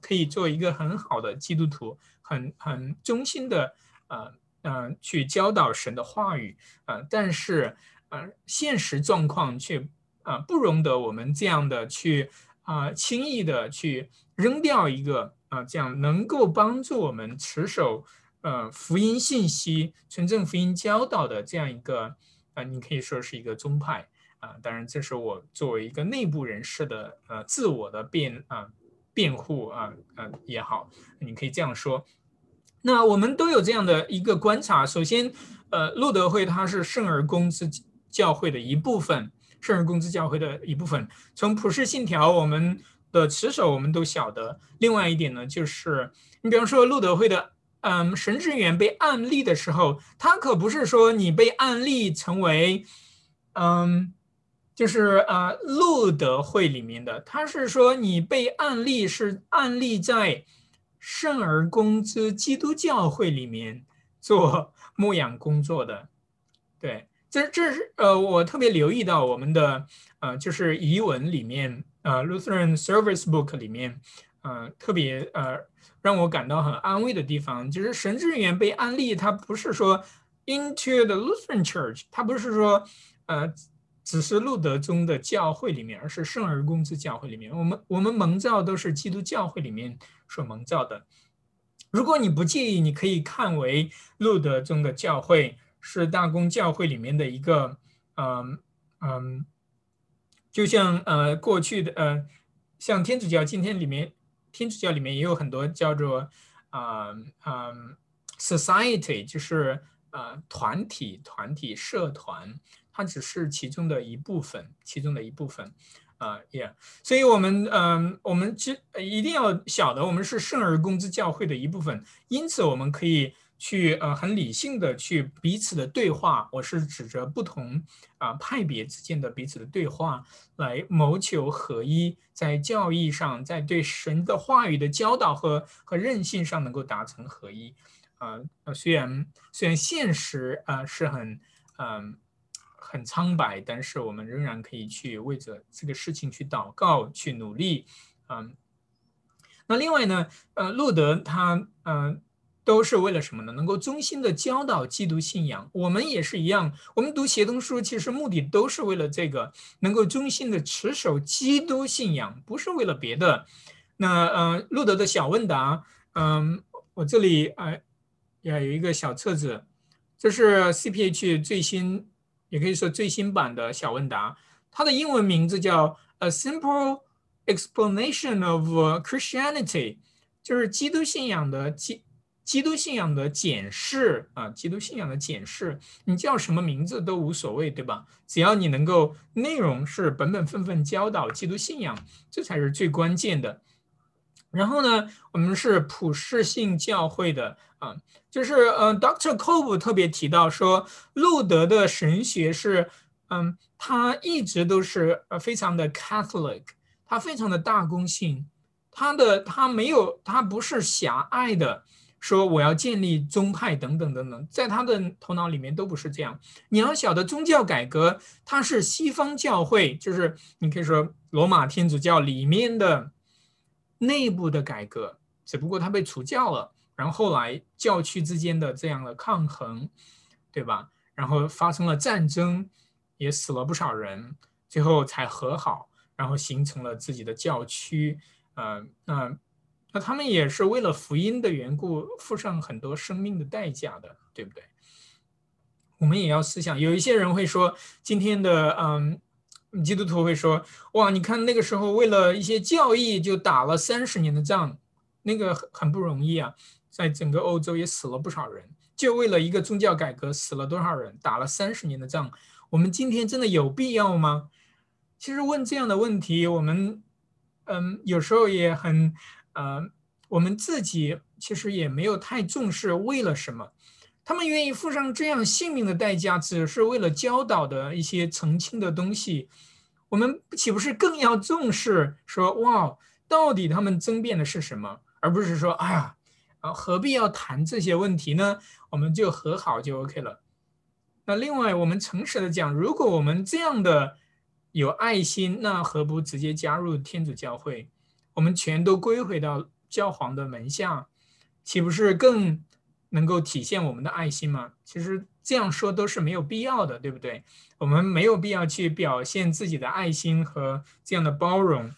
可以做一个很好的基督徒，很很忠心的，呃呃，去教导神的话语，呃，但是呃，现实状况却啊不容得我们这样的去啊轻易的去扔掉一个啊这样能够帮助我们持守呃福音信息、纯正福音教导的这样一个啊，你可以说是一个宗派啊，当然这是我作为一个内部人士的呃自我的辩啊。辩护啊，呃也好，你可以这样说。那我们都有这样的一个观察。首先，呃，路德会它是圣而公之教会的一部分，圣而公之教会的一部分。从普世信条，我们的持守我们都晓得。另外一点呢，就是你比方说路德会的，嗯，神职员被案例的时候，他可不是说你被案例成为，嗯。就是啊，路德会里面的，他是说你被案例是案例在圣而公之基督教会里面做牧养工作的，对，这这是呃，我特别留意到我们的呃，就是遗文里面呃，Lutheran Service Book 里面，呃，特别呃，让我感到很安慰的地方，就是神职人员被案例，他不是说 into the Lutheran Church，他不是说呃。只是路德宗的教会里面，而是圣而公之教会里面。我们我们蒙召都是基督教会里面所蒙召的。如果你不介意，你可以看为路德宗的教会是大公教会里面的一个，嗯嗯，就像呃过去的呃，像天主教今天里面，天主教里面也有很多叫做啊啊 society，就是呃团体、团体、社团。它只是其中的一部分，其中的一部分，啊，Yeah，所以，我们，嗯，我们其一定要晓得，我们是圣而公之教会的一部分，因此，我们可以去，呃，很理性的去彼此的对话。我是指着不同啊派别之间的彼此的对话，来谋求合一，在教义上，在对神的话语的教导和和韧性上能够达成合一。啊，虽然虽然现实啊是很，嗯。很苍白，但是我们仍然可以去为着这个事情去祷告、去努力，嗯。那另外呢，呃，路德他，嗯，都是为了什么呢？能够忠心的教导基督信仰。我们也是一样，我们读协同书，其实目的都是为了这个，能够忠心的持守基督信仰，不是为了别的。那，呃，路德的小问答，嗯。我这里啊，也有一个小册子，这是 CPH 最新，也可以说最新版的小问答，它的英文名字叫《A Simple Explanation of Christianity》，就是基督信仰的基。基督信仰的检视啊，基督信仰的检视，你叫什么名字都无所谓，对吧？只要你能够内容是本本分分教导基督信仰，这才是最关键的。然后呢，我们是普世性教会的啊，就是呃，Dr. Cove 特别提到说，路德的神学是，嗯，他一直都是呃非常的 Catholic，他非常的大公性，他的他没有他不是狭隘的。说我要建立宗派等等等等，在他的头脑里面都不是这样。你要晓得，宗教改革它是西方教会，就是你可以说罗马天主教里面的内部的改革，只不过他被除教了，然后后来教区之间的这样的抗衡，对吧？然后发生了战争，也死了不少人，最后才和好，然后形成了自己的教区。呃，那。那他们也是为了福音的缘故，付上很多生命的代价的，对不对？我们也要思想，有一些人会说，今天的嗯，基督徒会说，哇，你看那个时候为了一些教义就打了三十年的仗，那个很很不容易啊，在整个欧洲也死了不少人，就为了一个宗教改革死了多少人，打了三十年的仗，我们今天真的有必要吗？其实问这样的问题，我们嗯，有时候也很。呃，我们自己其实也没有太重视为了什么，他们愿意付上这样性命的代价，只是为了教导的一些澄清的东西，我们岂不是更要重视？说哇，到底他们争辩的是什么，而不是说哎呀，啊何必要谈这些问题呢？我们就和好就 OK 了。那另外，我们诚实的讲，如果我们这样的有爱心，那何不直接加入天主教会？我们全都归回到教皇的门下，岂不是更能够体现我们的爱心吗？其实这样说都是没有必要的，对不对？我们没有必要去表现自己的爱心和这样的包容。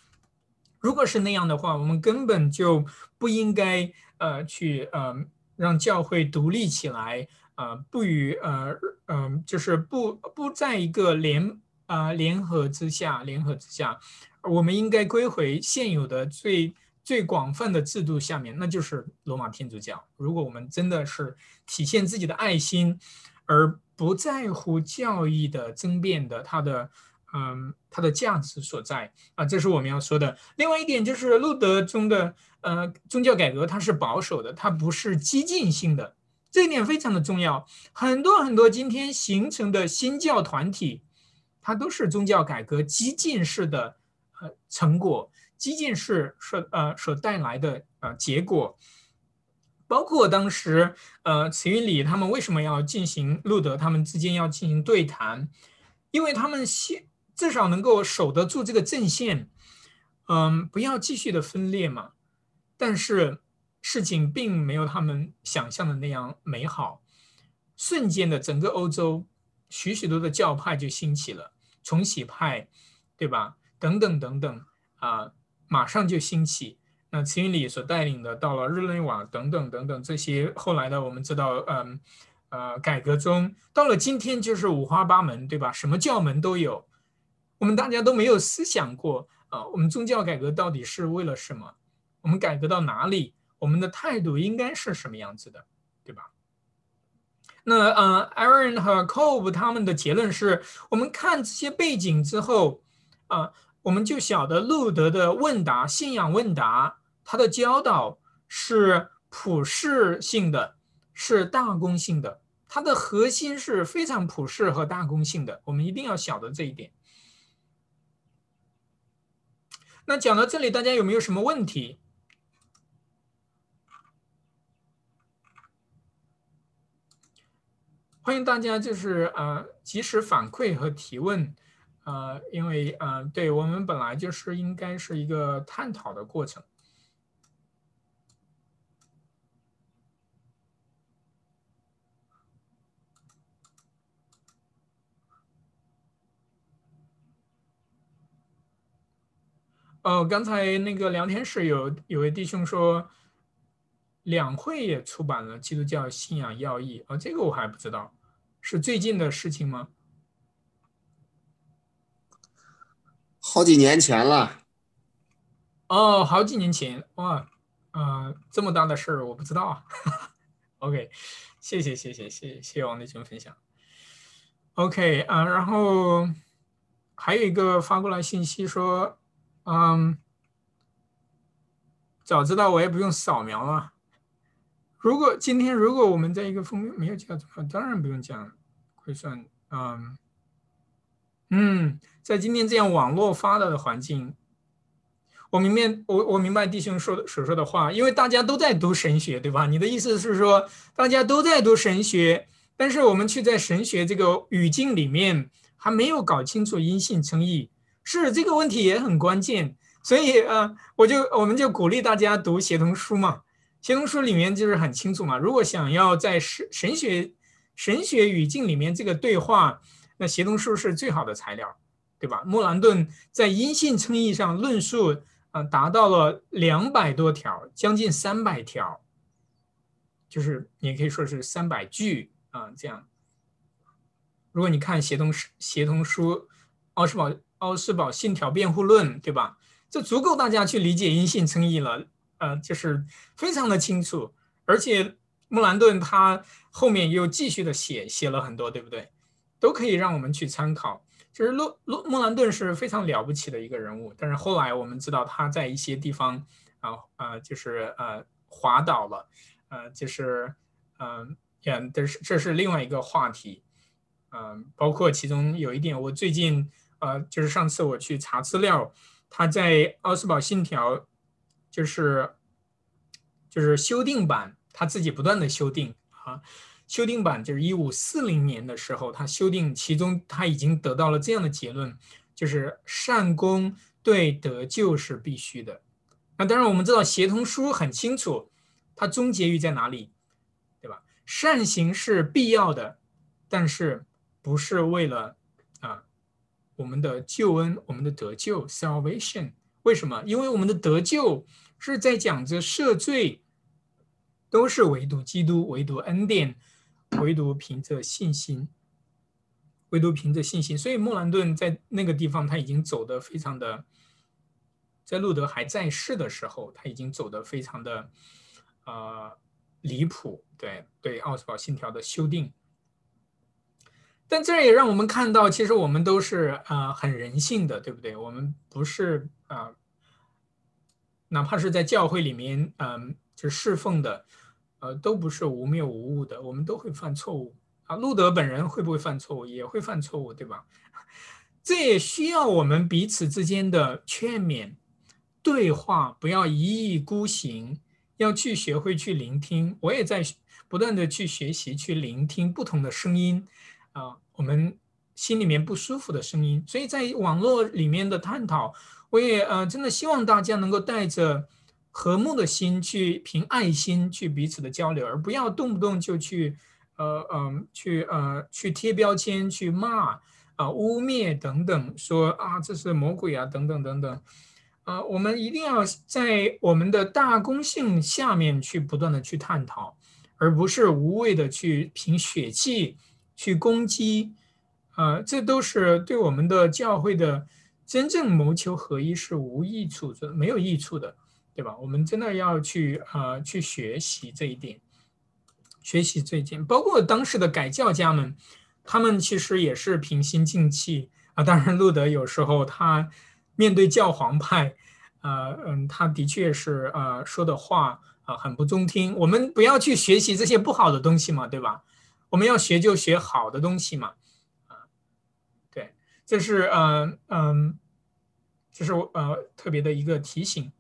如果是那样的话，我们根本就不应该呃去呃让教会独立起来，呃不与呃嗯就是不不在一个联啊联合之下，联合之下。我们应该归回现有的最最广泛的制度下面，那就是罗马天主教。如果我们真的是体现自己的爱心，而不在乎教义的争辩的它的嗯它的价值所在啊，这是我们要说的。另外一点就是路德中的呃宗教改革，它是保守的，它不是激进性的，这一点非常的重要。很多很多今天形成的新教团体，它都是宗教改革激进式的呃。成果，激进式所呃所带来的呃结果，包括当时呃慈云里他们为什么要进行路德他们之间要进行对谈，因为他们先至少能够守得住这个阵线，嗯，不要继续的分裂嘛。但是事情并没有他们想象的那样美好，瞬间的整个欧洲许许多的教派就兴起了，重启派，对吧？等等等等啊，马上就兴起。那慈云里所带领的，到了日内瓦等等等等这些后来的，我们知道，嗯呃，改革中到了今天就是五花八门，对吧？什么教门都有。我们大家都没有思想过啊，我们宗教改革到底是为了什么？我们改革到哪里？我们的态度应该是什么样子的，对吧？那呃，Aaron 和 Cove 他们的结论是我们看这些背景之后啊。我们就晓得路德的问答信仰问答，他的教导是普世性的，是大公性的，它的核心是非常普世和大公性的。我们一定要晓得这一点。那讲到这里，大家有没有什么问题？欢迎大家就是呃及时反馈和提问。呃，因为呃，对我们本来就是应该是一个探讨的过程。哦，刚才那个聊天室有有位弟兄说，两会也出版了《基督教信仰要义》啊，这个我还不知道，是最近的事情吗？好几年前了。哦，好几年前哇，啊，这么大的事儿我不知道啊。OK，谢谢谢谢谢谢谢王立军分享。OK 啊，然后还有一个发过来信息说，嗯，早知道我也不用扫描了。如果今天如果我们在一个封面没有讲的话，当然不用讲会算。嗯嗯，在今天这样网络发达的环境，我明白我我明白弟兄说的所说的话，因为大家都在读神学，对吧？你的意思是说大家都在读神学，但是我们却在神学这个语境里面还没有搞清楚因信称义，是这个问题也很关键。所以呃，我就我们就鼓励大家读协同书嘛。协同书里面就是很清楚嘛，如果想要在神神学神学语境里面这个对话，那协同书是最好的材料，对吧？莫兰顿在因信称义上论述啊，达到了两百多条，将近三百条，就是也可以说是三百句啊，这样。如果你看协同协同书奥斯堡奥斯堡信条辩护论，对吧？这足够大家去理解因信称义了。呃，就是非常的清楚，而且穆兰顿他后面又继续的写写了很多，对不对？都可以让我们去参考。其实洛洛穆兰顿是非常了不起的一个人物，但是后来我们知道他在一些地方啊啊，就是呃滑倒了，呃，就是嗯，也这是这是另外一个话题，嗯，包括其中有一点，我最近呃，就是上次我去查资料，他在奥斯堡信条。就是就是修订版，他自己不断的修订啊，修订版就是一五四零年的时候，他修订，其中他已经得到了这样的结论，就是善功对得救是必须的。那当然我们知道协同书很清楚，它终结于在哪里，对吧？善行是必要的，但是不是为了我们的救恩，我们的得救 （salvation）。为什么？因为我们的得救是在讲着赦罪，都是唯独基督，唯独恩典，唯独凭着信心，唯独凭着信心。所以莫兰顿在那个地方他已经走得非常的，在路德还在世的时候，他已经走得非常的呃离谱。对对，奥斯堡信条的修订。但这也让我们看到，其实我们都是啊很人性的，对不对？我们不是啊，哪怕是在教会里面，嗯，就侍奉的，呃，都不是无谬无误的，我们都会犯错误啊。路德本人会不会犯错误？也会犯错误，对吧？这也需要我们彼此之间的劝勉、对话，不要一意孤行，要去学会去聆听。我也在不断的去学习，去聆听不同的声音啊。我们心里面不舒服的声音，所以在网络里面的探讨，我也呃真的希望大家能够带着和睦的心去凭爱心去彼此的交流，而不要动不动就去呃嗯去呃去贴标签、去骂啊污蔑等等，说啊这是魔鬼啊等等等等，啊我们一定要在我们的大公性下面去不断的去探讨，而不是无谓的去凭血气。去攻击，啊，这都是对我们的教会的真正谋求合一是无益处的，没有益处的，对吧？我们真的要去啊，去学习这一点，学习这一点。包括当时的改教家们，他们其实也是平心静气啊。当然，路德有时候他面对教皇派，呃，嗯，他的确是呃说的话啊很不中听。我们不要去学习这些不好的东西嘛，对吧？我们要学就学好的东西嘛，啊，对，这是嗯嗯，这是呃特别的一个提醒。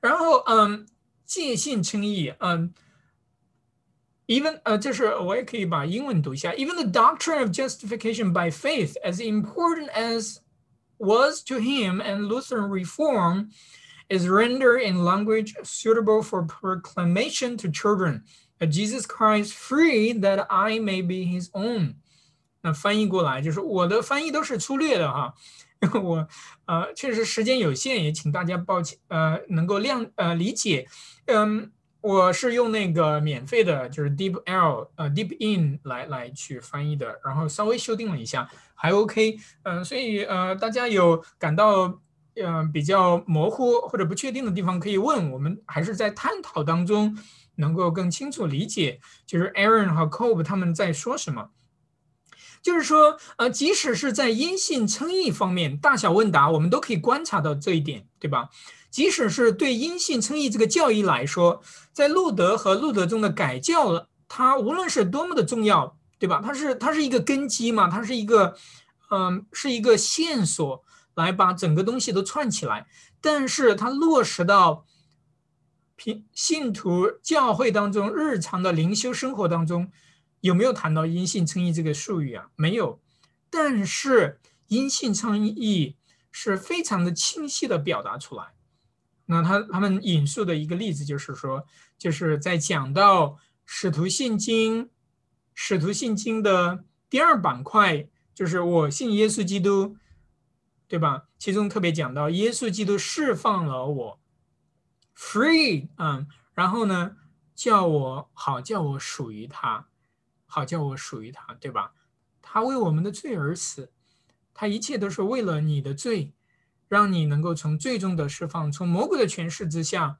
然后嗯，借信称义，嗯，even 呃，这是我也可以把英文读一下。Even the doctrine of justification by faith, as important as was to him and Lutheran reform, is rendered in language suitable for proclamation to children. Jesus Christ free that I may be His own。那翻译过来就是我的翻译都是粗略的哈，我呃确实时间有限，也请大家抱歉呃能够谅呃理解。嗯，我是用那个免费的，就是 Deep L 呃 Deep In 来来去翻译的，然后稍微修订了一下，还 OK。嗯，所以呃，大家有感到嗯比较模糊或者不确定的地方可以问，我们还是在探讨当中能够更清楚理解，就是 Aaron 和 Cobb 他们在说什么。就是说，呃，即使是在音信称义方面，大小问答，我们都可以观察到这一点，对吧？即使是对因信称义这个教义来说，在路德和路德中的改教了，它无论是多么的重要，对吧？它是它是一个根基嘛，它是一个，嗯，是一个线索，来把整个东西都串起来。但是它落实到平信徒教会当中日常的灵修生活当中，有没有谈到因信称义这个术语啊？没有。但是因信称义是非常的清晰的表达出来。那他他们引述的一个例子就是说，就是在讲到《使徒信经》《使徒信经》的第二板块，就是我信耶稣基督，对吧？其中特别讲到耶稣基督释放了我，free，嗯，然后呢，叫我好叫我属于他，好叫我属于他，对吧？他为我们的罪而死，他一切都是为了你的罪。让你能够从最终的释放，从魔鬼的权势之下，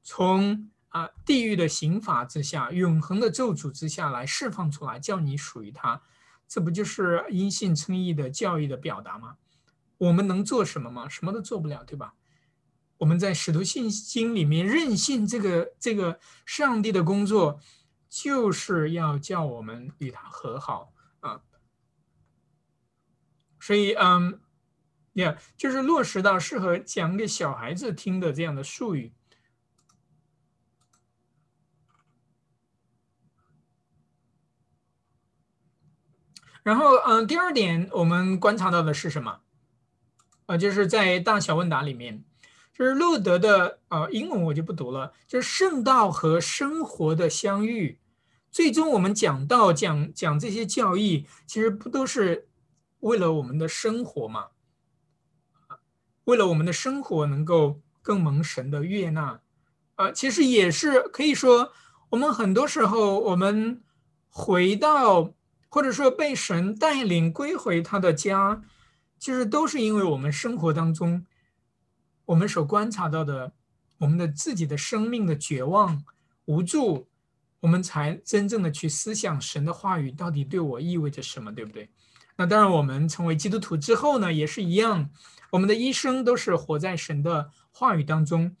从啊地狱的刑罚之下，永恒的咒诅之下来释放出来，叫你属于他，这不就是因信称义的教义的表达吗？我们能做什么吗？什么都做不了，对吧？我们在使徒信经里面任性，这个这个上帝的工作，就是要叫我们与他和好啊。所以，嗯。Yeah，就是落实到适合讲给小孩子听的这样的术语。然后，嗯，第二点我们观察到的是什么？啊，就是在大小问答里面，就是路德的呃英文我就不读了，就是圣道和生活的相遇。最终我们讲到讲讲这些教义，其实不都是为了我们的生活嘛？为了我们的生活能够更蒙神的悦纳，呃，其实也是可以说，我们很多时候我们回到或者说被神带领归回他的家，其实都是因为我们生活当中我们所观察到的我们的自己的生命的绝望无助，我们才真正的去思想神的话语到底对我意味着什么，对不对？那当然，我们成为基督徒之后呢，也是一样。我们的一生都是活在神的话语当中，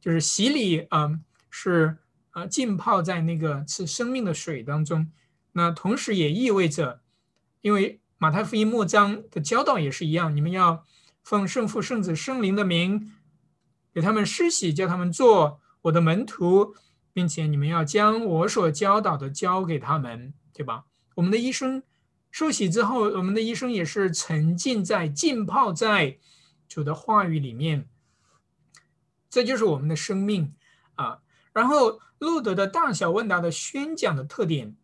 就是洗礼，嗯，是呃浸泡在那个是生命的水当中。那同时也意味着，因为马太福音末章的教导也是一样，你们要奉圣父、圣子、圣灵的名给他们施洗，叫他们做我的门徒，并且你们要将我所教导的教给他们，对吧？我们的一生。受洗之后，我们的一生也是沉浸在浸泡在主的话语里面，这就是我们的生命啊。然后路德的大小问答的宣讲的特点，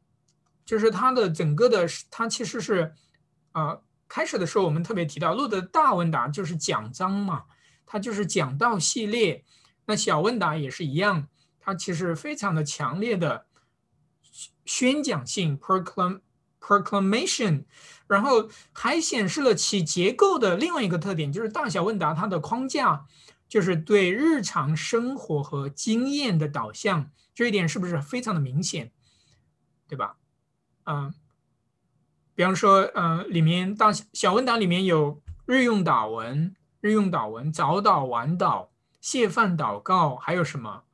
就是他的整个的，他其实是啊，开始的时候我们特别提到路德大问答就是讲章嘛，它就是讲道系列。那小问答也是一样，它其实非常的强烈的宣讲性 （proclam）。Proclamation，然后还显示了其结构的另外一个特点，就是大小问答它的框架就是对日常生活和经验的导向，这一点是不是非常的明显，对吧？嗯，比方说，嗯，里面当小文档里面有日用祷文、日用祷文、早祷、晚祷、谢饭祷告，还有什么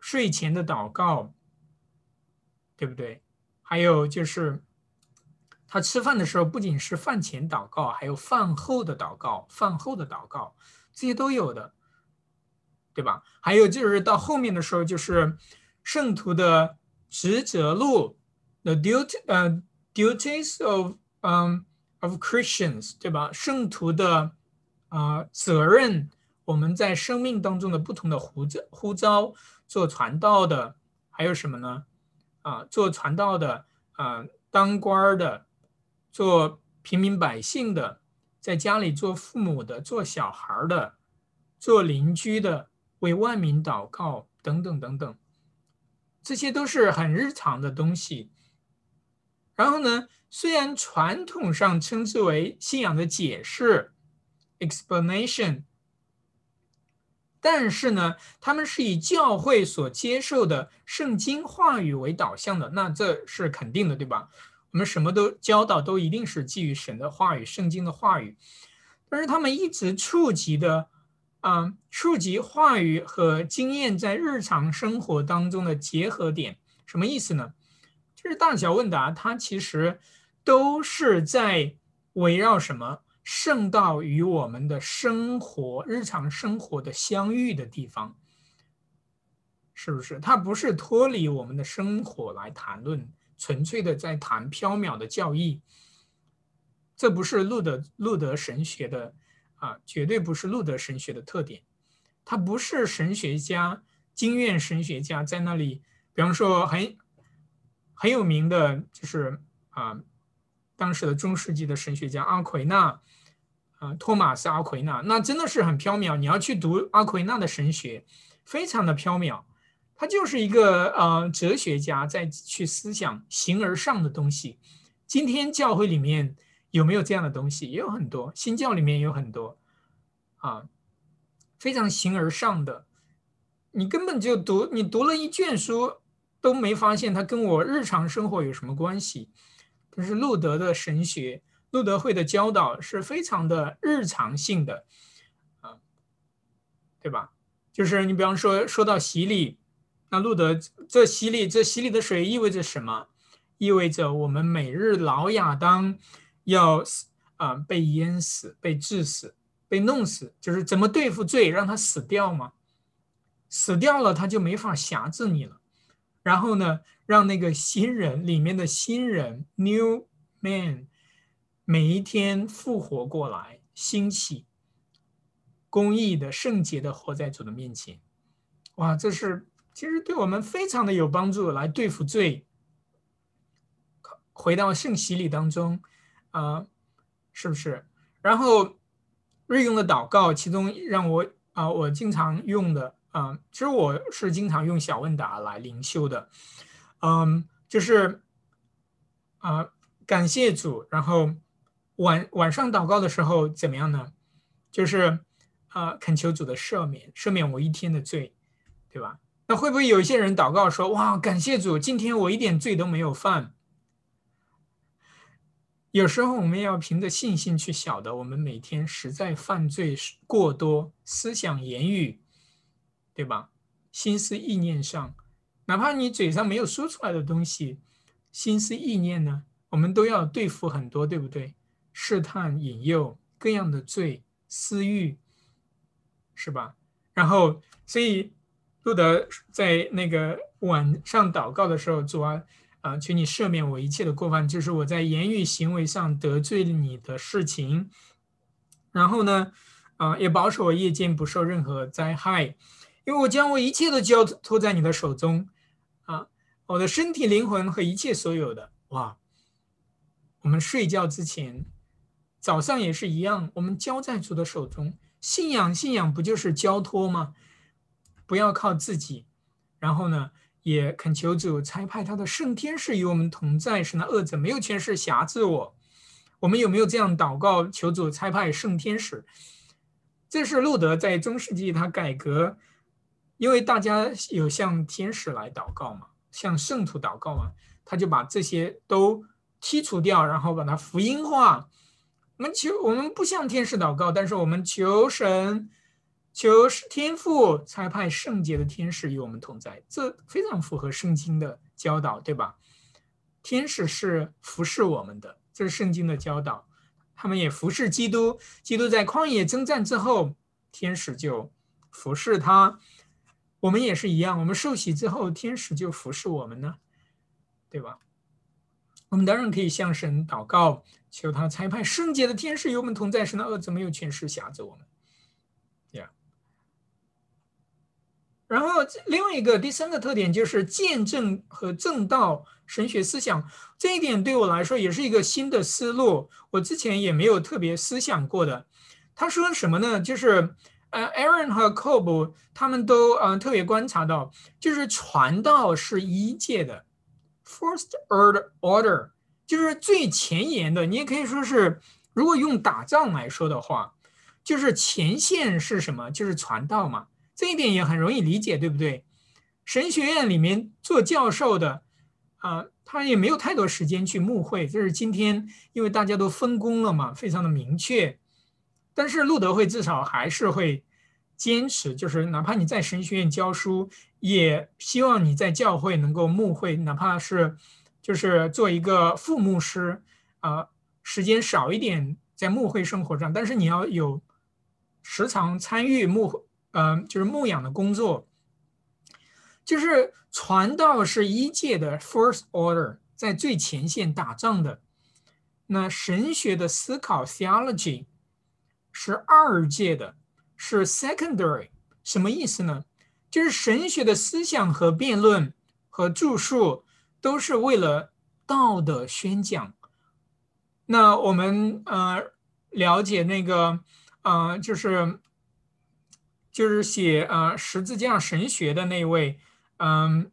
睡前的祷告，对不对？还有就是，他吃饭的时候不仅是饭前祷告，还有饭后的祷告，饭后的祷告这些都有的，对吧？还有就是到后面的时候，就是圣徒的职责录，the duty 呃 duties of um of Christians，对吧？圣徒的啊责任，我们在生命当中的不同的呼召，呼召做传道的，还有什么呢？啊，做传道的，啊，当官的，做平民百姓的，在家里做父母的，做小孩的，做邻居的，为万民祷告，等等等等，这些都是很日常的东西。然后呢，虽然传统上称之为信仰的解释 （explanation），但是呢，他们是以教会所接受的圣经话语为导向的，那这是肯定的，对吧？我们什么都教导都一定是基于神的话语、圣经的话语，但是他们一直触及的，啊，触及话语和经验在日常生活当中的结合点，什么意思呢？就是大小问答，它其实都是在围绕什么圣道与我们的生活、日常生活的相遇的地方，是不是？它不是脱离我们的生活来谈论，纯粹的在谈缥缈的教义。这不是路德路德神学的啊，绝对不是路德神学的特点。他不是神学家、经验神学家在那里，比方说很。很有名的就是啊，当时的中世纪的神学家阿奎那，啊，托马斯阿奎那，那真的是很缥缈。你要去读阿奎那的神学，非常的缥缈。他就是一个呃哲学家在去思想形而上的东西。今天教会里面有没有这样的东西？也有很多，新教里面有很多啊，非常形而上的。你根本就读，你读了一卷书。都没发现它跟我日常生活有什么关系。但是路德的神学，路德会的教导是非常的日常性的，啊，对吧？就是你比方说说到洗礼，那路德这洗礼，这洗礼的水意味着什么？意味着我们每日老亚当要死啊被淹死、被致死、被弄死，就是怎么对付罪，让他死掉吗？死掉了，他就没法辖制你了。然后呢，让那个新人里面的新人 （new man） 每一天复活过来，兴起，公义的、圣洁的活在主的面前。哇，这是其实对我们非常的有帮助，来对付罪，回到圣洗礼当中啊，是不是？然后日用的祷告，其中让我啊，我经常用的。嗯，其实我是经常用小问答来灵修的，嗯，就是啊，感谢主，然后晚晚上祷告的时候怎么样呢？就是啊，恳求主的赦免，赦免我一天的罪，对吧？那会不会有一些人祷告说，哇，感谢主，今天我一点罪都没有犯？有时候我们要凭着信心去晓得，我们每天实在犯罪过多，思想言语。对吧？心思意念上，哪怕你嘴上没有说出来的东西，心思意念呢，我们都要对付很多，对不对？试探、引诱、各样的罪、私欲，是吧？然后，所以路德在那个晚上祷告的时候，主啊，啊，请你赦免我一切的过犯，就是我在言语行为上得罪了你的事情。然后呢，啊，也保守我夜间不受任何灾害。因为我将我一切都交托在你的手中，啊，我的身体、灵魂和一切所有的，哇！我们睡觉之前，早上也是一样，我们交在主的手中。信仰，信仰不就是交托吗？不要靠自己，然后呢，也恳求主差派他的圣天使与我们同在，使那恶者没有权势辖制我。我们有没有这样祷告，求主差派圣天使？这是路德在中世纪他改革。因为大家有向天使来祷告嘛，向圣徒祷告嘛，他就把这些都剔除掉，然后把它福音化。我们求，我们不向天使祷告，但是我们求神，求天父差派圣洁的天使与我们同在，这非常符合圣经的教导，对吧？天使是服侍我们的，这是圣经的教导。他们也服侍基督，基督在旷野征战之后，天使就服侍他。我们也是一样，我们受洗之后，天使就服侍我们呢，对吧？我们当然可以向神祷告，求他裁判圣洁的天使与我们同在，神的恶怎没有权势辖制我们。呀，然后另外一个第三个特点就是见证和正道神学思想，这一点对我来说也是一个新的思路，我之前也没有特别思想过的。他说什么呢？就是呃，Aaron 和 Cob，他们都呃特别观察到，就是传道是一界的，first order，Order 就是最前沿的。你也可以说是，如果用打仗来说的话，就是前线是什么？就是传道嘛。这一点也很容易理解，对不对？神学院里面做教授的，啊，他也没有太多时间去牧会。就是今天，因为大家都分工了嘛，非常的明确。但是路德会至少还是会坚持，就是哪怕你在神学院教书，也希望你在教会能够牧会，哪怕是就是做一个副牧师，啊，时间少一点在牧会生活上，但是你要有时常参与牧。嗯，就是牧养的工作，就是传道是一届的 first order，在最前线打仗的。那神学的思考 theology 是二届的，是 secondary。什么意思呢？就是神学的思想和辩论和著述都是为了道德宣讲。那我们呃了解那个呃就是。就是写呃十字架神学的那位，嗯，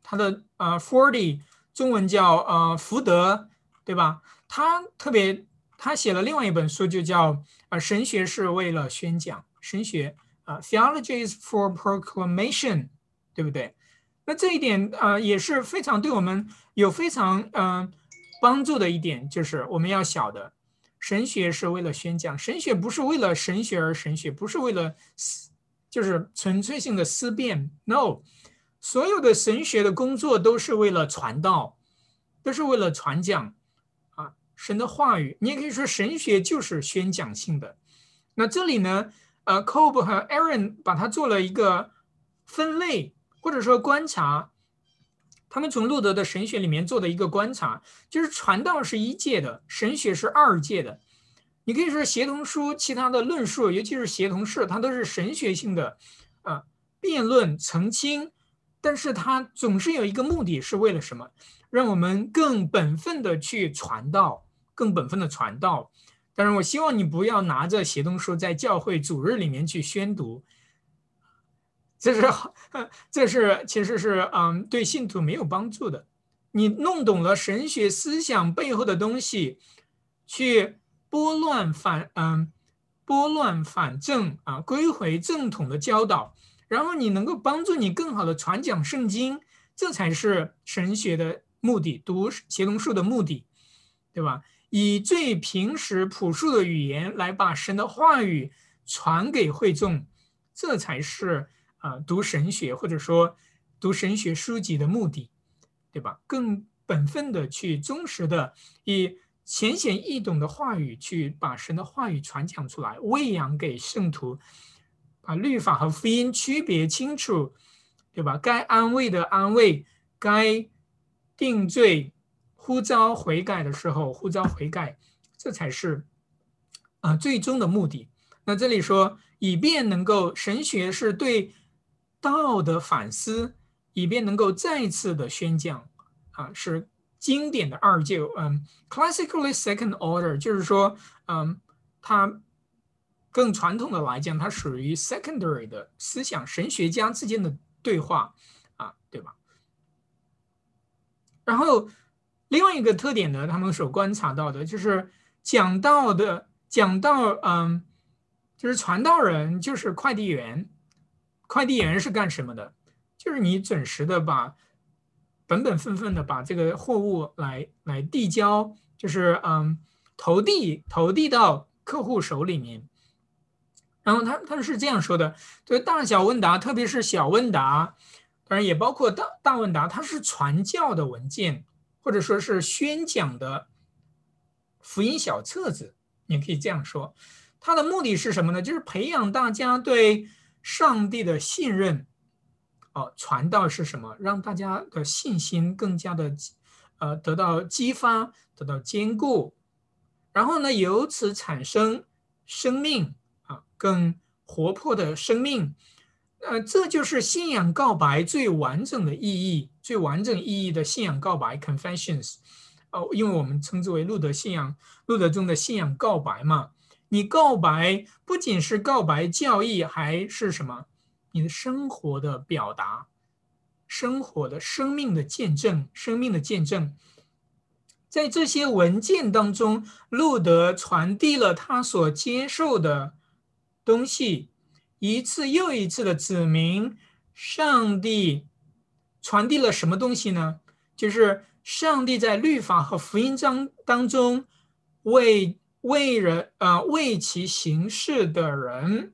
他的呃 Forty 中文叫呃福德，对吧？他特别他写了另外一本书，就叫啊神学是为了宣讲神学啊，Theology is for proclamation，对不对？那这一点呃也是非常对我们有非常嗯帮助的一点，就是我们要晓得。神学是为了宣讲，神学不是为了神学而神学，不是为了思，就是纯粹性的思辨。No，所有的神学的工作都是为了传道，都是为了传讲神的话语。你也可以说神学就是宣讲性的。那这里呢，呃，Cobb 和 Aaron 把它做了一个分类，或者说观察。他们从路德的神学里面做的一个观察，就是传道是一届的，神学是二届的。你可以说协同书其他的论述，尤其是协同式，它都是神学性的，啊，辩论澄清，但是它总是有一个目的，是为了什么？让我们更本分的去传道，更本分的传道。但是我希望你不要拿着协同书在教会主日里面去宣读。这是，这是其实是嗯，对信徒没有帮助的。你弄懂了神学思想背后的东西，去拨乱反嗯，拨乱反正啊，归回正统的教导，然后你能够帮助你更好的传讲圣经，这才是神学的目的，读协同术的目的，对吧？以最平实朴素的语言来把神的话语传给会众，这才是。啊，读神学或者说读神学书籍的目的，对吧？更本分的去忠实的以浅显易懂的话语去把神的话语传讲出来，喂养给圣徒，把律法和福音区别清楚，对吧？该安慰的安慰，该定罪、呼召悔改的时候呼召悔改，这才是啊最终的目的。那这里说，以便能够神学是对。道的反思，以便能够再次的宣讲，啊，是经典的二旧，嗯，classically second order，就是说，嗯，它更传统的来讲，它属于 secondary 的思想，神学家之间的对话，啊，对吧？然后另外一个特点呢，他们所观察到的就是讲道的讲道，嗯，就是传道人就是快递员。快递员是干什么的？就是你准时的把本本分分的把这个货物来来递交，就是嗯投递投递到客户手里面。然后他他是这样说的：，就大小问答，特别是小问答，当然也包括大大问答，它是传教的文件，或者说是宣讲的福音小册子，你可以这样说。它的目的是什么呢？就是培养大家对。上帝的信任，哦，传道是什么？让大家的信心更加的，呃，得到激发，得到坚固，然后呢，由此产生生命啊，更活泼的生命。呃，这就是信仰告白最完整的意义，最完整意义的信仰告白 （confessions）。哦，因为我们称之为路德信仰，路德中的信仰告白嘛。你告白不仅是告白教义，还是什么？你的生活的表达，生活的生命的见证，生命的见证。在这些文件当中，路德传递了他所接受的东西，一次又一次的指明上帝传递了什么东西呢？就是上帝在律法和福音章当中为为人啊为其行事的人，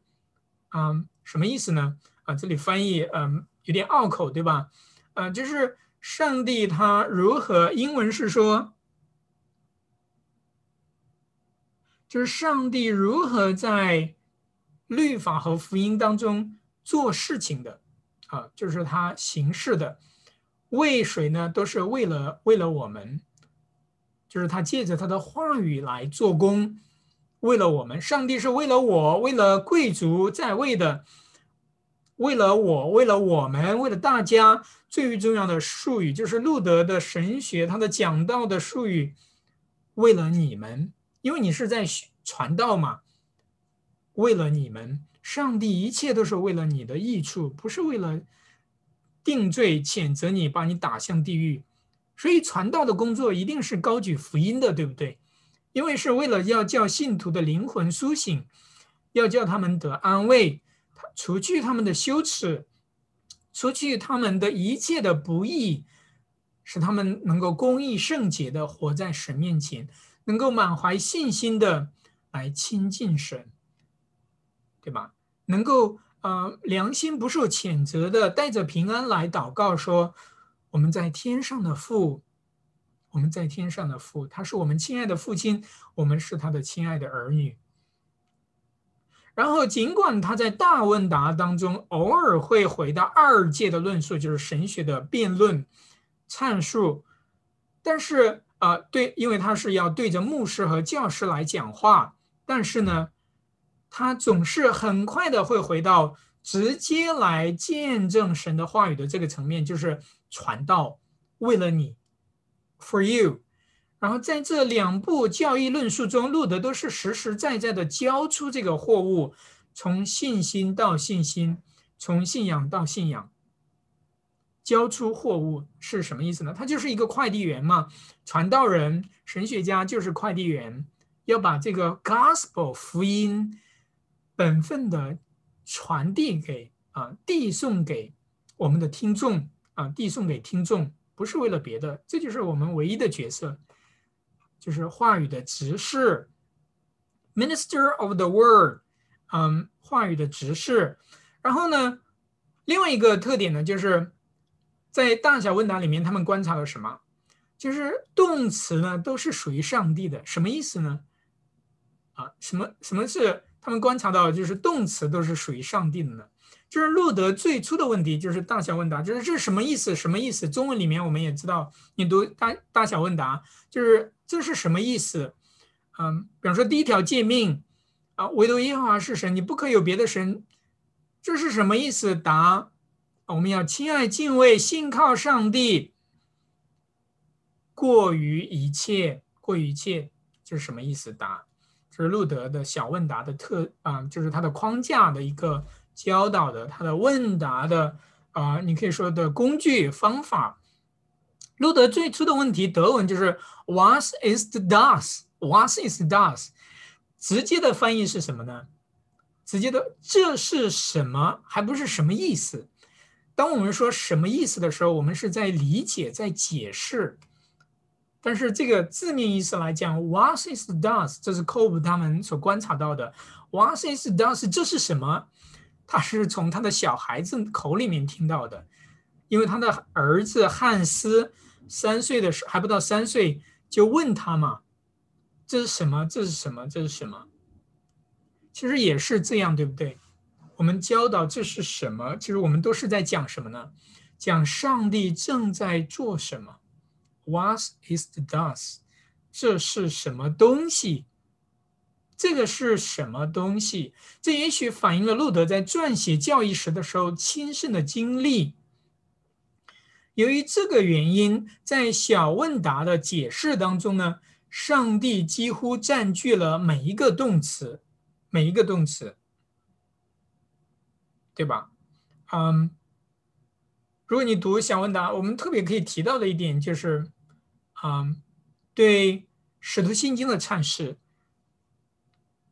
嗯，什么意思呢？啊，这里翻译嗯有点拗口，对吧？啊，就是上帝他如何？英文是说。就是上帝如何在律法和福音当中做事情的啊，就是他行事的，为谁呢？都是为了为了我们，就是他借着他的话语来做工，为了我们。上帝是为了我，为了贵族在位的，为了我，为了我们，为了大家。最重要的术语就是路德的神学，他的讲道的术语，为了你们。因为你是在传道嘛，为了你们，上帝一切都是为了你的益处，不是为了定罪、谴责你，把你打向地狱。所以传道的工作一定是高举福音的，对不对？因为是为了要叫信徒的灵魂苏醒，要叫他们得安慰，除去他们的羞耻，除去他们的一切的不义，使他们能够公义圣洁的活在神面前。能够满怀信心的来亲近神，对吧？能够呃良心不受谴责的带着平安来祷告，说我们在天上的父，我们在天上的父，他是我们亲爱的父亲，我们是他的亲爱的儿女。然后，尽管他在大问答当中偶尔会回到二界的论述，就是神学的辩论阐述，但是。啊，对，因为他是要对着牧师和教师来讲话，但是呢，他总是很快的会回到直接来见证神的话语的这个层面，就是传道，为了你，for you。然后在这两部教义论述中，路德都是实实在在的交出这个货物，从信心到信心，从信仰到信仰。交出货物是什么意思呢？他就是一个快递员嘛，传道人、神学家就是快递员，要把这个 gospel 福音本分的传递给啊，递送给我们的听众啊，递送给听众，不是为了别的，这就是我们唯一的角色，就是话语的执事，minister of the word，嗯，话语的执事。然后呢，另外一个特点呢，就是。在大小问答里面，他们观察了什么？就是动词呢，都是属于上帝的，什么意思呢？啊，什么什么是他们观察到，就是动词都是属于上帝的呢？就是路德最初的问题，就是大小问答，就是这是什么意思？什么意思？中文里面我们也知道，你读大大小问答，就是这是什么意思？嗯，比方说第一条诫命啊，唯独耶和华是神，你不可有别的神，这是什么意思？答。我们要亲爱、敬畏、信靠上帝，过于一切，过于一切，这是什么意思？答，这是路德的小问答的特啊，就是它的框架的一个教导的，它的问答的啊，你可以说的工具方法。路德最初的问题，德文就是 What is the does？What is does？直接的翻译是什么呢？直接的这是什么？还不是什么意思？当我们说什么意思的时候，我们是在理解、在解释。但是这个字面意思来讲，What is does？这是 Cobb 他们所观察到的。What is does？这是什么？他是从他的小孩子口里面听到的，因为他的儿子汉斯三岁的时候还不到三岁，就问他嘛：“这是什么？这是什么？这是什么？”其实也是这样，对不对？我们教导这是什么？其实我们都是在讲什么呢？讲上帝正在做什么？What is the does？这是什么东西？这个是什么东西？这也许反映了路德在撰写教义时的时候亲身的经历。由于这个原因，在小问答的解释当中呢，上帝几乎占据了每一个动词，每一个动词，对吧？嗯，如果你读小问答，我们特别可以提到的一点就是，嗯，对使徒信经的阐释，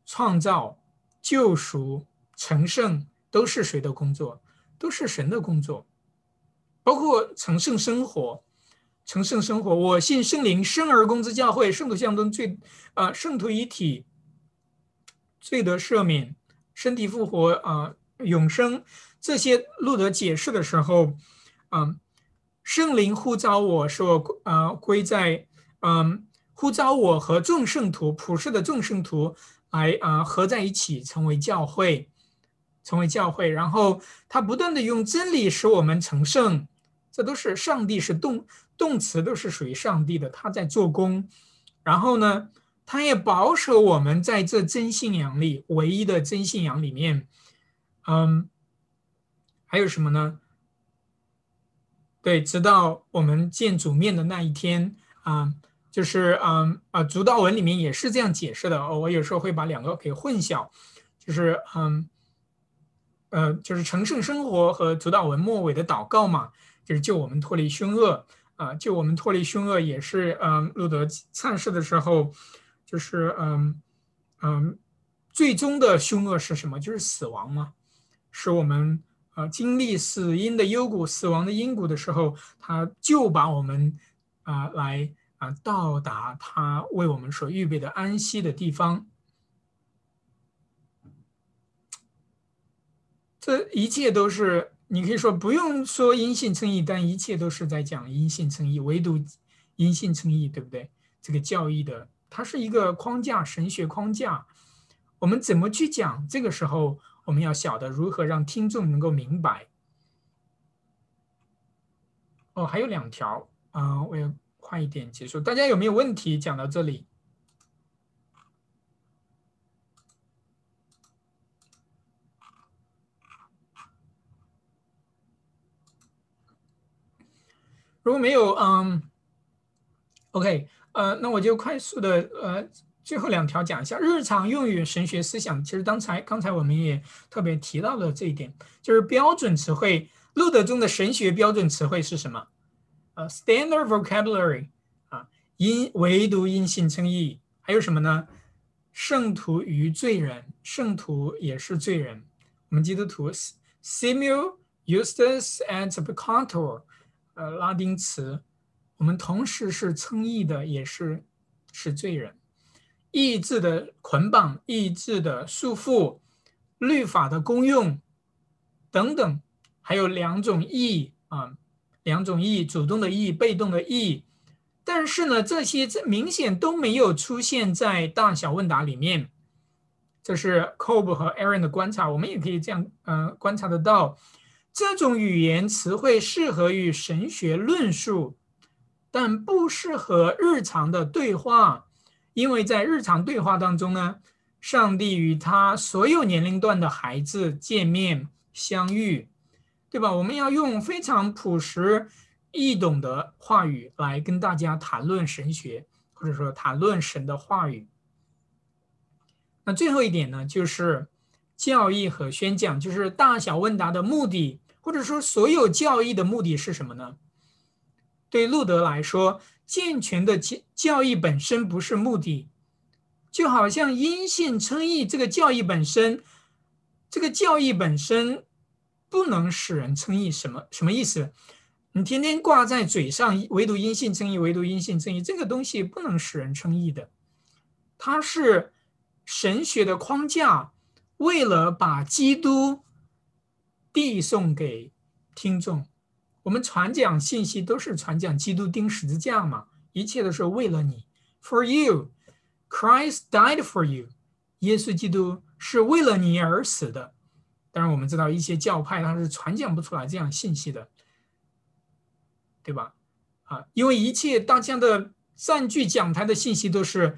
创造、救赎、成圣都是谁的工作？都是神的工作，包括成圣生活。成圣生活，我信圣灵，生而公之教会，圣徒相中罪，啊，圣徒一体，罪得赦免，身体复活，啊，永生，这些路德解释的时候，嗯，圣灵呼召我说，呃，归在，嗯，呼召我和众圣徒，普世的众圣徒来，啊，合在一起，成为教会，成为教会，然后他不断的用真理使我们成圣，这都是上帝是动。动词都是属于上帝的，他在做工，然后呢，他也保守我们在这真信仰里，唯一的真信仰里面，嗯，还有什么呢？对，直到我们见主面的那一天啊，就是嗯啊，主道文里面也是这样解释的哦。我有时候会把两个给混淆，就是嗯，呃，就是成圣生活和主道文末尾的祷告嘛，就是救我们脱离凶恶。啊，救我们脱离凶恶也是，嗯，路德灿世的时候，就是，嗯，嗯，最终的凶恶是什么？就是死亡嘛，是我们，呃，经历死因的幽谷、死亡的阴谷的时候，他就把我们，啊，来，啊，到达他为我们所预备的安息的地方。这一切都是。你可以说不用说因信称义，但一切都是在讲因信称义，唯独因信称义，对不对？这个教义的它是一个框架，神学框架。我们怎么去讲？这个时候我们要晓得如何让听众能够明白。哦，还有两条啊，我要快一点结束。大家有没有问题？讲到这里。如果没有，嗯，OK，呃，那我就快速的，呃，最后两条讲一下日常用语神学思想。其实刚才刚才我们也特别提到了这一点，就是标准词汇。路德中的神学标准词汇是什么？呃，standard vocabulary 啊，因唯独因信称义。还有什么呢？圣徒与罪人，圣徒也是罪人。我们基督徒，simul justus et peccator。呃，拉丁词，我们同时是称义的，也是是罪人。意志的捆绑、意志的束缚、律法的功用等等，还有两种义啊，两种义：主动的义、被动的义。但是呢，这些这明显都没有出现在大小问答里面。这是 Cobb 和 Aaron 的观察，我们也可以这样呃观察得到。这种语言词汇适合于神学论述，但不适合日常的对话，因为在日常对话当中呢，上帝与他所有年龄段的孩子见面相遇，对吧？我们要用非常朴实易懂的话语来跟大家谈论神学，或者说谈论神的话语。那最后一点呢，就是。教义和宣讲就是大小问答的目的，或者说所有教义的目的是什么呢？对路德来说，健全的教教义本身不是目的，就好像因信称义这个教义本身，这个教义本身不能使人称义。什么什么意思？你天天挂在嘴上，唯独因信称义，唯独因信称义，这个东西不能使人称义的，它是神学的框架。为了把基督递送给听众，我们传讲信息都是传讲基督钉十字架嘛，一切都是为了你。For you, Christ died for you。耶稣基督是为了你而死的。当然，我们知道一些教派他是传讲不出来这样信息的，对吧？啊，因为一切大家的占据讲台的信息都是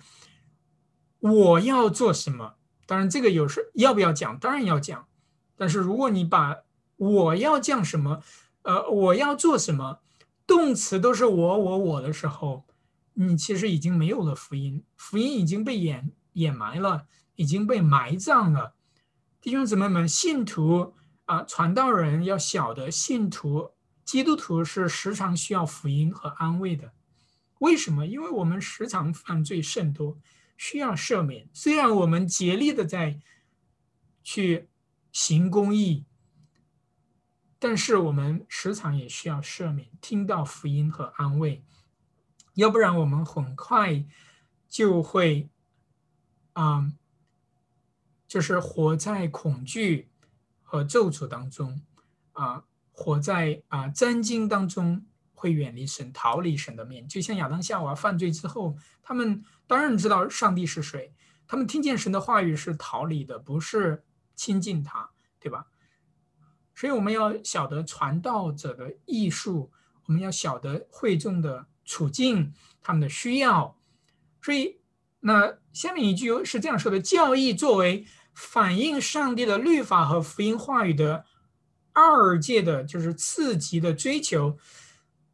我要做什么。当然，这个有时要不要讲？当然要讲。但是如果你把我要讲什么，呃，我要做什么，动词都是我我我的时候，你其实已经没有了福音，福音已经被掩掩埋了，已经被埋葬了。弟兄姊妹们，信徒啊，传道人要晓得，信徒基督徒是时常需要福音和安慰的。为什么？因为我们时常犯罪甚多，需要赦免。虽然我们竭力的在去行公义。但是我们时常也需要赦免，听到福音和安慰，要不然我们很快就会，啊，就是活在恐惧和咒诅当中，啊，活在啊真经当中，会远离神，逃离神的面。就像亚当夏娃犯罪之后，他们当然知道上帝是谁，他们听见神的话语是逃离的，不是亲近他，对吧？所以我们要晓得传道者的艺术，我们要晓得会众的处境，他们的需要。所以，那下面一句是这样说的：教义作为反映上帝的律法和福音话语的二界的，就是次级的追求，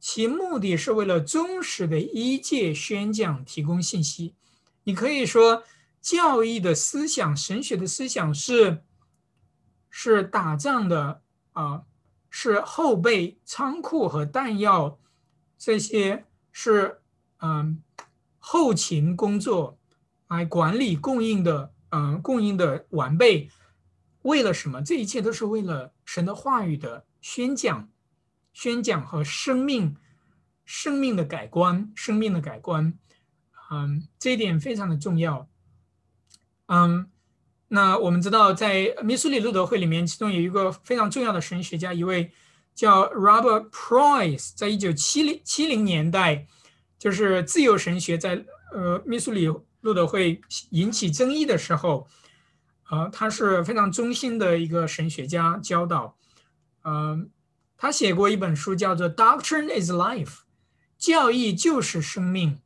其目的是为了忠实的一界宣讲提供信息。你可以说，教义的思想、神学的思想是是打仗的。啊，是后备仓库和弹药，这些是嗯后勤工作来管理供应的，嗯供应的完备。为了什么？这一切都是为了神的话语的宣讲、宣讲和生命、生命的改观、生命的改观。嗯，这一点非常的重要。嗯。那我们知道，在密苏里路德会里面，其中有一个非常重要的神学家，一位叫 Robert Price，在一九七零七零年代，就是自由神学在呃密苏里路德会引起争议的时候，呃，他是非常忠心的一个神学家教导，嗯，他写过一本书叫做《Doctrine Is Life》，教义就是生命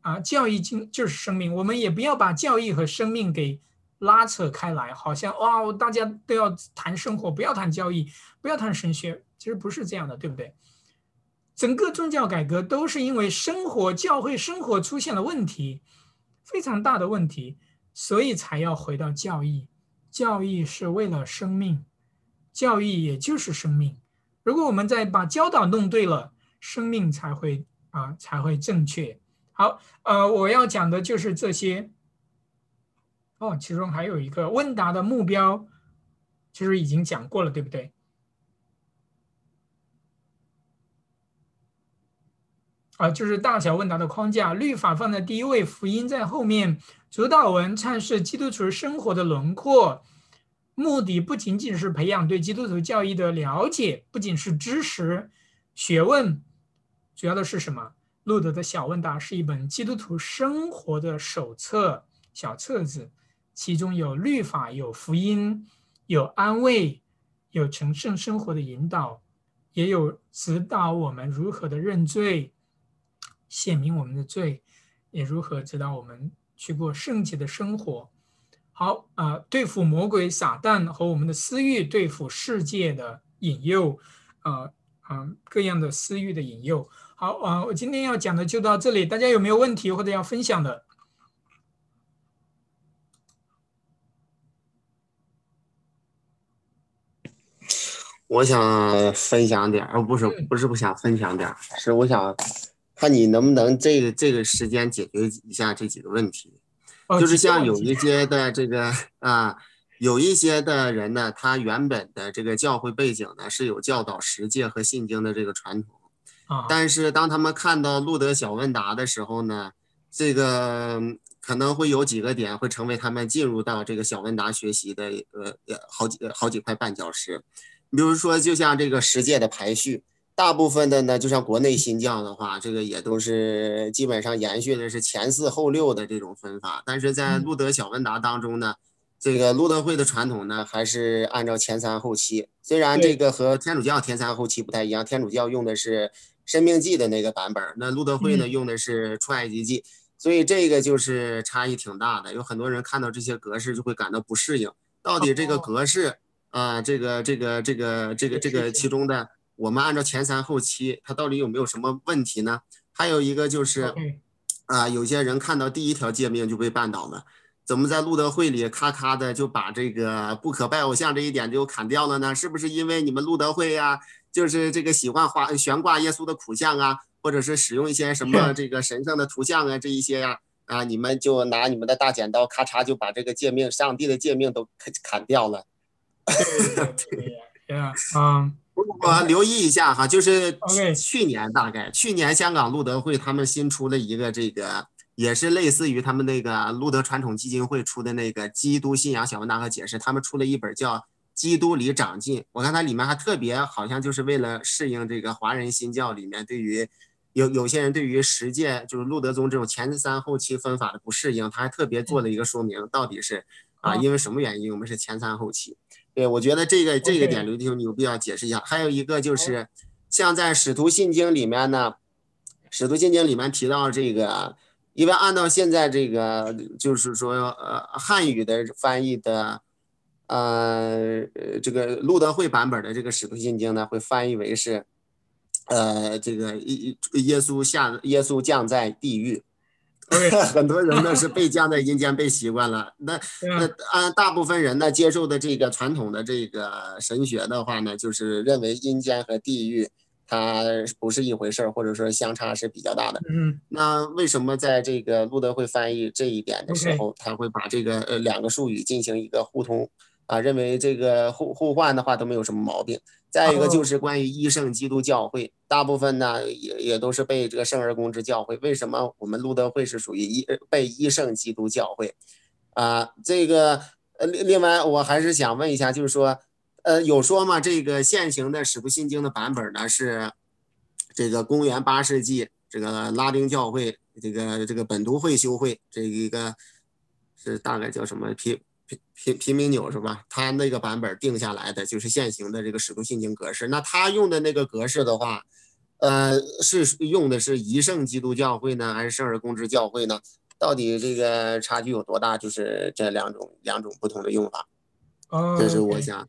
啊，教义经就是生命，我们也不要把教义和生命给。拉扯开来，好像哇，大家都要谈生活，不要谈交易，不要谈神学，其实不是这样的，对不对？整个宗教改革都是因为生活、教会生活出现了问题，非常大的问题，所以才要回到教义。教义是为了生命，教义也就是生命。如果我们再把教导弄对了，生命才会啊才会正确。好，呃，我要讲的就是这些。哦，其中还有一个问答的目标，其实已经讲过了，对不对？啊，就是大小问答的框架，律法放在第一位，福音在后面，主导文阐释基督徒生活的轮廓，目的不仅仅是培养对基督徒教义的了解，不仅是知识、学问，主要的是什么？路德的小问答是一本基督徒生活的手册，小册子。其中有律法，有福音，有安慰，有成圣生活的引导，也有指导我们如何的认罪，显明我们的罪，也如何指导我们去过圣洁的生活。好啊，对付魔鬼撒旦和我们的私欲，对付世界的引诱，啊啊各样的私欲的引诱。好啊，我今天要讲的就到这里，大家有没有问题或者要分享的？我想分享点儿，不是不是不想分享点儿，是我想看你能不能这个这个时间解决一下这几个问题。就是像有一些的这个啊，有一些的人呢，他原本的这个教会背景呢是有教导十诫和信经的这个传统，但是当他们看到路德小问答的时候呢，这个可能会有几个点会成为他们进入到这个小问答学习的呃好几好几块绊脚石。比如说，就像这个十届的排序，大部分的呢，就像国内新教的话，这个也都是基本上延续的是前四后六的这种分法。但是在路德小问答当中呢，这个路德会的传统呢，还是按照前三后七。虽然这个和天主教前三后七不太一样，天主教用的是申命记的那个版本，那路德会呢用的是出埃及记，所以这个就是差异挺大的。有很多人看到这些格式就会感到不适应，到底这个格式。啊，这个这个这个这个这个其中的，我们按照前三后七，它到底有没有什么问题呢？还有一个就是，啊，有些人看到第一条诫命就被绊倒了，怎么在路德会里咔咔的就把这个不可拜偶像这一点就砍掉了呢？是不是因为你们路德会呀，就是这个喜欢画悬挂耶稣的苦像啊，或者是使用一些什么 这个神圣的图像啊，这一些呀，啊，你们就拿你们的大剪刀咔嚓就把这个诫命、上帝的诫命都砍砍掉了？对呀，嗯。我留意一下哈，就是去年大概去年香港路德会他们新出了一个这个，也是类似于他们那个路德传统基金会出的那个《基督信仰小问答和解释》，他们出了一本叫《基督里长进》。我看它里面还特别好像就是为了适应这个华人新教里面对于有有些人对于十诫就是路德宗这种前三后期分法的不适应，他还特别做了一个说明，到底是啊因为什么原因我们是前三后七。对，我觉得这个这个点，刘弟兄你有必要解释一下。还有一个就是，像在《使徒信经》里面呢，《使徒信经》里面提到这个，因为按照现在这个，就是说呃汉语的翻译的，呃这个路德会版本的这个《使徒信经》呢，会翻译为是，呃这个耶耶稣下耶稣降在地狱。很多人呢是被降在阴间被习惯了，那那按大部分人呢接受的这个传统的这个神学的话呢，就是认为阴间和地狱它不是一回事儿，或者说相差是比较大的。嗯，那为什么在这个路德会翻译这一点的时候，他会把这个呃两个术语进行一个互通啊？认为这个互互换的话都没有什么毛病。再一个就是关于一圣基督教会，大部分呢也也都是被这个圣而公之教会。为什么我们路德会是属于一被一圣基督教会？啊，这个呃，另另外我还是想问一下，就是说，呃，有说吗？这个现行的使徒信经的版本呢是这个公元八世纪这个拉丁教会这个这个本都会修会这一个是大概叫什么皮？平平民纽是吧？他那个版本定下来的就是现行的这个使徒信经格式。那他用的那个格式的话，呃，是用的是一圣基督教会呢，还是圣而公之教会呢？到底这个差距有多大？就是这两种两种不同的用法。哦，这是我想，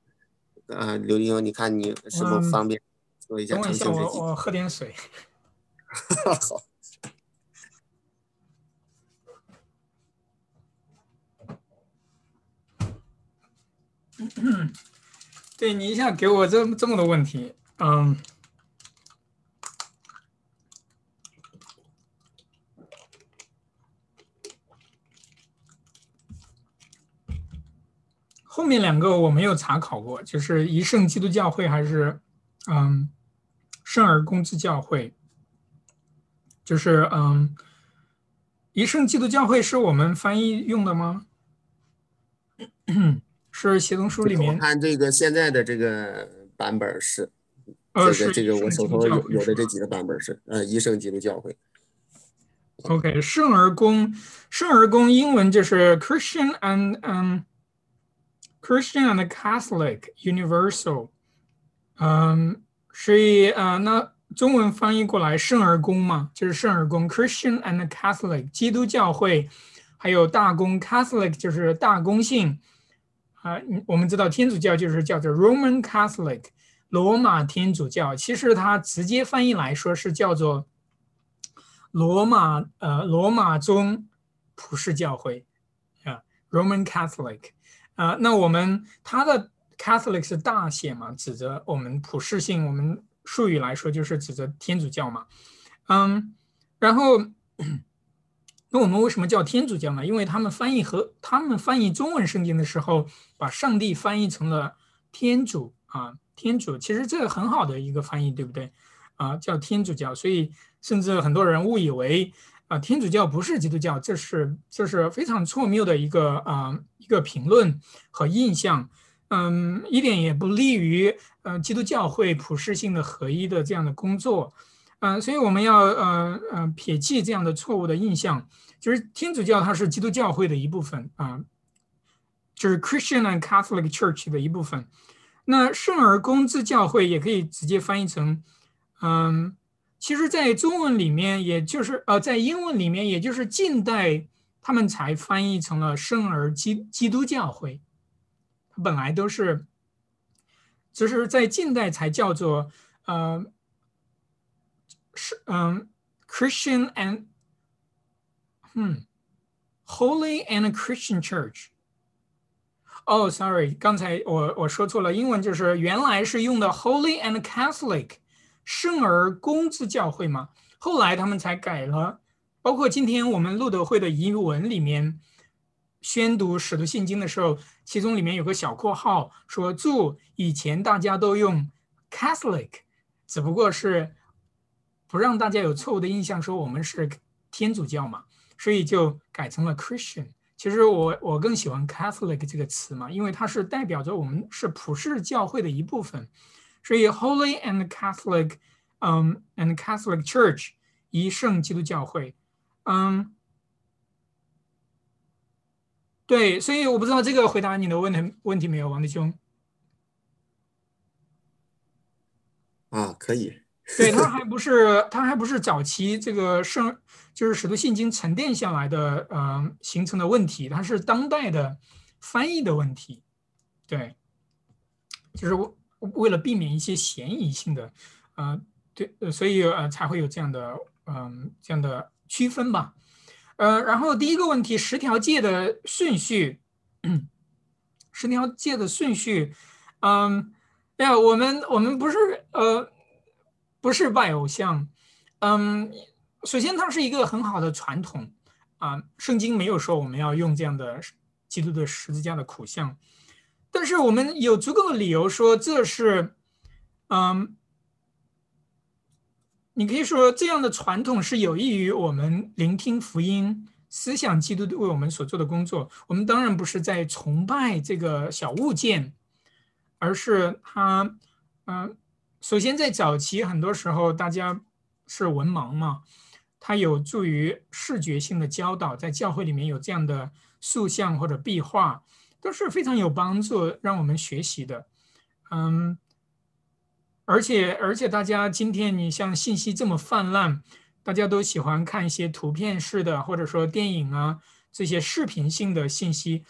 呃，刘弟兄，你看你是否方便说一下？澄清一下，我我喝点水。好。对你一下给我这这么多问题，嗯，后面两个我没有查考过，就是一圣基督教会还是嗯圣而公之教会，就是嗯一圣基督教会是我们翻译用的吗？是协同书里面看这个现在的这个版本是，这个这个我手头有有的这几个版本是，呃，一圣基督教会。OK，圣而公，圣而公英文就是 Christian and 嗯，Christian and Catholic Universal，嗯，所以呃，那中文翻译过来圣而公嘛，就是圣而公 Christian and Catholic 基督教会，还有大公 Catholic 就是大公性。啊，我们知道天主教就是叫做 Roman Catholic，罗马天主教。其实它直接翻译来说是叫做罗马呃罗马宗普世教会啊，Roman Catholic。啊，那我们它的 Catholic 是大写嘛，指着我们普世性。我们术语来说就是指着天主教嘛。嗯，然后。那我们为什么叫天主教呢？因为他们翻译和他们翻译中文圣经的时候，把上帝翻译成了天主啊，天主。其实这个很好的一个翻译，对不对？啊，叫天主教。所以甚至很多人误以为啊，天主教不是基督教，这是这是非常错谬的一个啊一个评论和印象。嗯，一点也不利于呃基督教会普世性的合一的这样的工作。嗯，所以我们要呃呃撇弃这样的错误的印象，就是天主教它是基督教会的一部分啊，就是 Christian and Catholic Church 的一部分。那圣而公之教会也可以直接翻译成，嗯，其实，在中文里面，也就是呃，在英文里面，也就是近代他们才翻译成了圣而基基督教会，本来都是，就是在近代才叫做呃。是嗯，Christian and 嗯，Holy and Christian Church。哦，sorry，刚才我我说错了，英文就是原来是用的 Holy and Catholic，圣而公之教会嘛，后来他们才改了。包括今天我们路德会的遗文里面宣读使徒信经的时候，其中里面有个小括号说：“注，以前大家都用 Catholic，只不过是不让大家有错误的印象，说我们是天主教嘛，所以就改成了 Christian。”其实我我更喜欢 Catholic 这个词嘛，因为它是代表着我们是普世教会的一部分，所以 Holy and Catholic，嗯，and Catholic Church，一圣基督教会，嗯，对，所以我不知道这个回答你的问题问题没有，王弟兄。啊，可以。对他还不是他还不是早期这个圣就是使徒信经沉淀下来的呃形成的问题，它是当代的翻译的问题，对，就是为了避免一些嫌疑性的，呃对，所以呃才会有这样的嗯这样的区分吧，呃然后第一个问题十条戒的顺序，十条戒的顺序，嗯，哎呀我们我们不是呃。不是拜偶像，嗯，首先它是一个很好的传统啊，圣经没有说我们要用这样的基督的十字架的苦像，但是我们有足够的理由说这是，嗯，你可以说这样的传统是有益于我们聆听福音、思想基督为我们所做的工作。我们当然不是在崇拜这个小物件，而是他，嗯。首先，在早期，很多时候大家是文盲嘛，它有助于视觉性的教导，在教会里面有这样的塑像或者壁画，都是非常有帮助，让我们学习的。嗯，而且而且，大家今天你像信息这么泛滥，大家都喜欢看一些图片式的，或者说电影啊这些视频性的信息，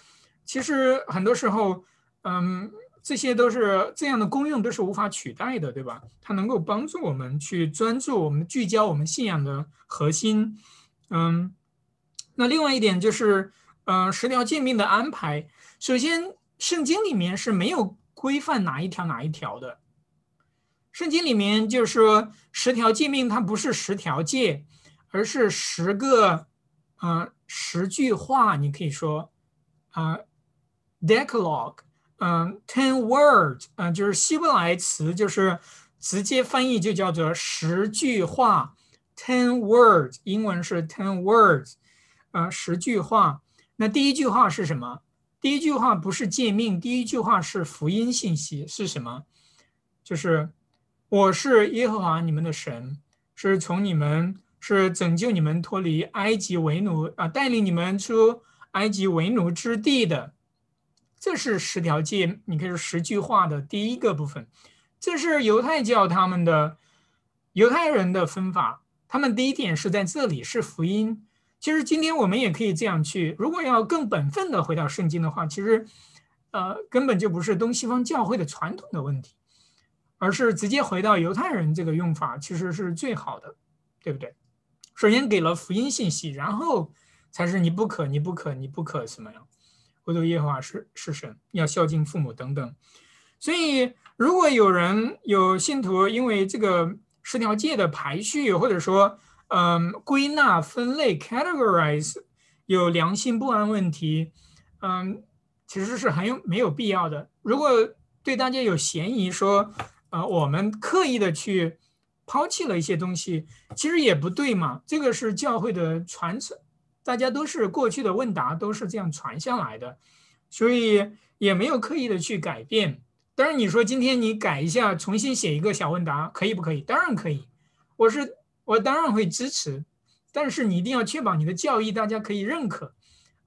其实很多时候，嗯。这些都是这样的功用，都是无法取代的，对吧？它能够帮助我们去专注，我们聚焦我们信仰的核心。嗯，那另外一点就是，呃，十条诫命的安排。首先，圣经里面是没有规范哪一条哪一条的。圣经里面就是说，十条诫命它不是十条诫，而是十个，啊，十句话。你可以说，啊，Decalogue。嗯，ten words，嗯，就是希伯来词，就是直接翻译就叫做十句话，ten words，英文是 ten words，呃，十句话。那第一句话是什么？第一句话不是诫命，第一句话是福音信息，是什么？就是我是耶和华你们的神，是从你们是拯救你们脱离埃及为奴啊，带领你们出埃及为奴之地的。这是十条诫，你可以说十句话的第一个部分。这是犹太教他们的犹太人的分法。他们第一点是在这里是福音。其实今天我们也可以这样去。如果要更本分的回到圣经的话，其实呃根本就不是东西方教会的传统的问题，而是直接回到犹太人这个用法，其实是最好的，对不对？首先给了福音信息，然后才是你不可，你不可，你不可什么样。唯独耶和华是是神，要孝敬父母等等。所以，如果有人有信徒因为这个十条戒的排序，或者说，嗯，归纳分类 （categorize） 有良心不安问题，嗯，其实是很有没有必要的。如果对大家有嫌疑说，呃，我们刻意的去抛弃了一些东西，其实也不对嘛。这个是教会的传承。大家都是过去的问答都是这样传下来的，所以也没有刻意的去改变。当然，你说今天你改一下，重新写一个小问答，可以不可以？当然可以，我是我当然会支持。但是你一定要确保你的教义大家可以认可。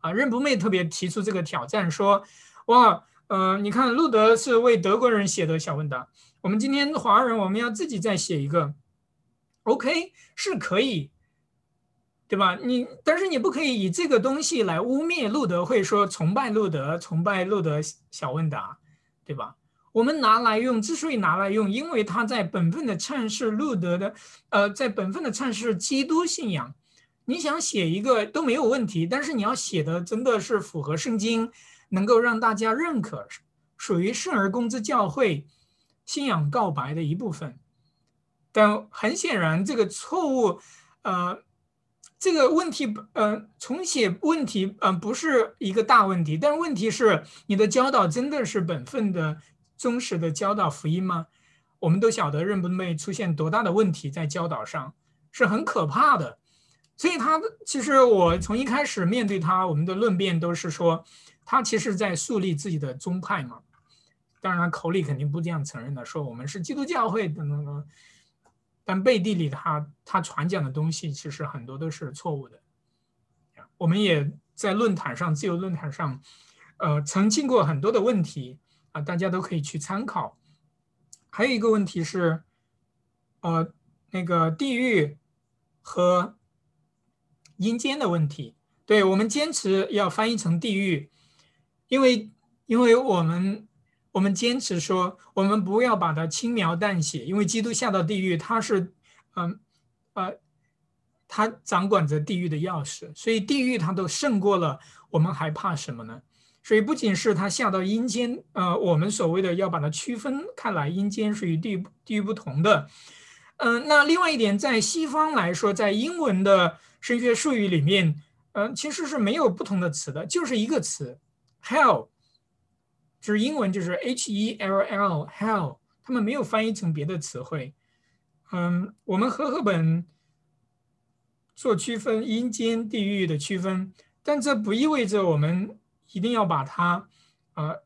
啊，任不昧特别提出这个挑战，说，哇，呃，你看路德是为德国人写的小问答，我们今天华人我们要自己再写一个，OK，是可以。对吧？你但是你不可以以这个东西来污蔑路德会，说崇拜路德，崇拜路德小问答，对吧？我们拿来用，之所以拿来用，因为他在本分的阐释路德的，呃，在本分的阐释基督信仰，你想写一个都没有问题，但是你要写的真的是符合圣经，能够让大家认可，属于圣而公之教会信仰告白的一部分。但很显然，这个错误，呃，这个问题，呃，重写问题，呃，不是一个大问题。但问题是，你的教导真的是本分的、忠实的教导福音吗？我们都晓得，认不妹出现多大的问题在教导上，是很可怕的。所以，他其实我从一开始面对他，我们的论辩都是说，他其实在树立自己的宗派嘛。当然，口里肯定不这样承认的，说我们是基督教会等等等。但背地里，他他传讲的东西其实很多都是错误的。我们也在论坛上，自由论坛上，呃，澄清过很多的问题啊，大家都可以去参考。还有一个问题是，呃，那个地狱和阴间的问题。对我们坚持要翻译成地狱，因为因为我们。我们坚持说，我们不要把它轻描淡写，因为基督下到地狱，他是，嗯，呃，他掌管着地狱的钥匙，所以地狱他都胜过了，我们还怕什么呢？所以不仅是他下到阴间，呃，我们所谓的要把它区分开来，阴间是与地地狱不同的，嗯，那另外一点，在西方来说，在英文的神学术语里面，嗯，其实是没有不同的词的，就是一个词，hell。就是英文就是 H E L L hell，他们没有翻译成别的词汇。嗯，我们和赫本做区分阴间地狱的区分，但这不意味着我们一定要把它，呃，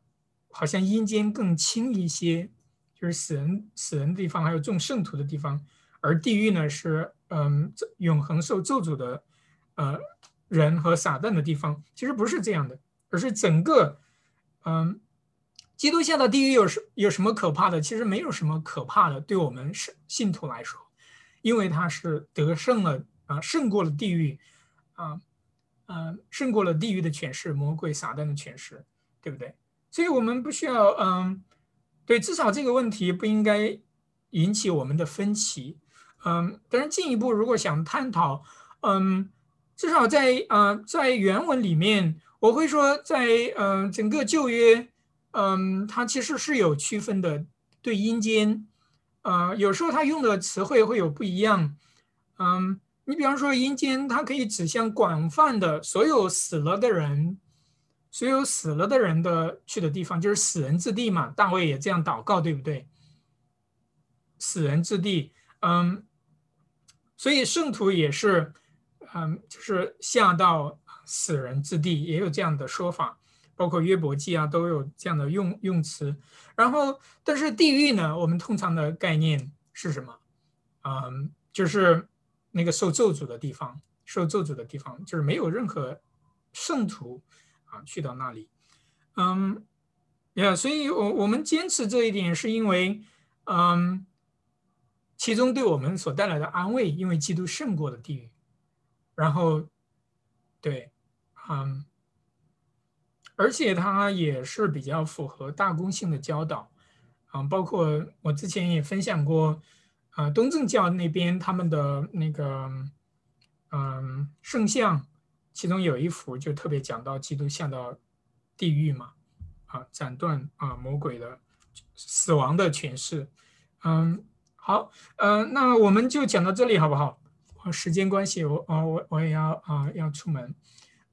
好像阴间更轻一些，就是死人死人的地方，还有众圣徒的地方，而地狱呢是嗯永恒受咒诅的呃人和撒旦的地方。其实不是这样的，而是整个嗯。基督下的地狱有什有什么可怕的？其实没有什么可怕的，对我们是信徒来说，因为他是得胜了啊，胜过了地狱，啊，嗯，胜过了地狱的权势，魔鬼撒旦的权势，对不对？所以我们不需要，嗯，对，至少这个问题不应该引起我们的分歧，嗯，但是进一步如果想探讨，嗯，至少在呃在原文里面，我会说，在嗯整个旧约。嗯，它其实是有区分的，对阴间，呃，有时候它用的词汇会有不一样。嗯，你比方说阴间，它可以指向广泛的所有死了的人，所有死了的人的去的地方，就是死人之地嘛。大卫也这样祷告，对不对？死人之地，嗯，所以圣徒也是，嗯，就是下到死人之地，也有这样的说法。包括约伯记啊，都有这样的用用词。然后，但是地狱呢，我们通常的概念是什么？嗯，就是那个受咒诅的地方，受咒诅的地方，就是没有任何圣徒啊去到那里。嗯，呀，所以我我们坚持这一点，是因为嗯，其中对我们所带来的安慰，因为基督胜过了地狱。然后，对，嗯。而且它也是比较符合大公性的教导，啊，包括我之前也分享过，啊，东正教那边他们的那个，嗯，圣像，其中有一幅就特别讲到基督下到地狱嘛，啊，斩断啊魔鬼的死亡的诠释，嗯，好，嗯，那我们就讲到这里好不好？时间关系，我啊我我也要啊要出门。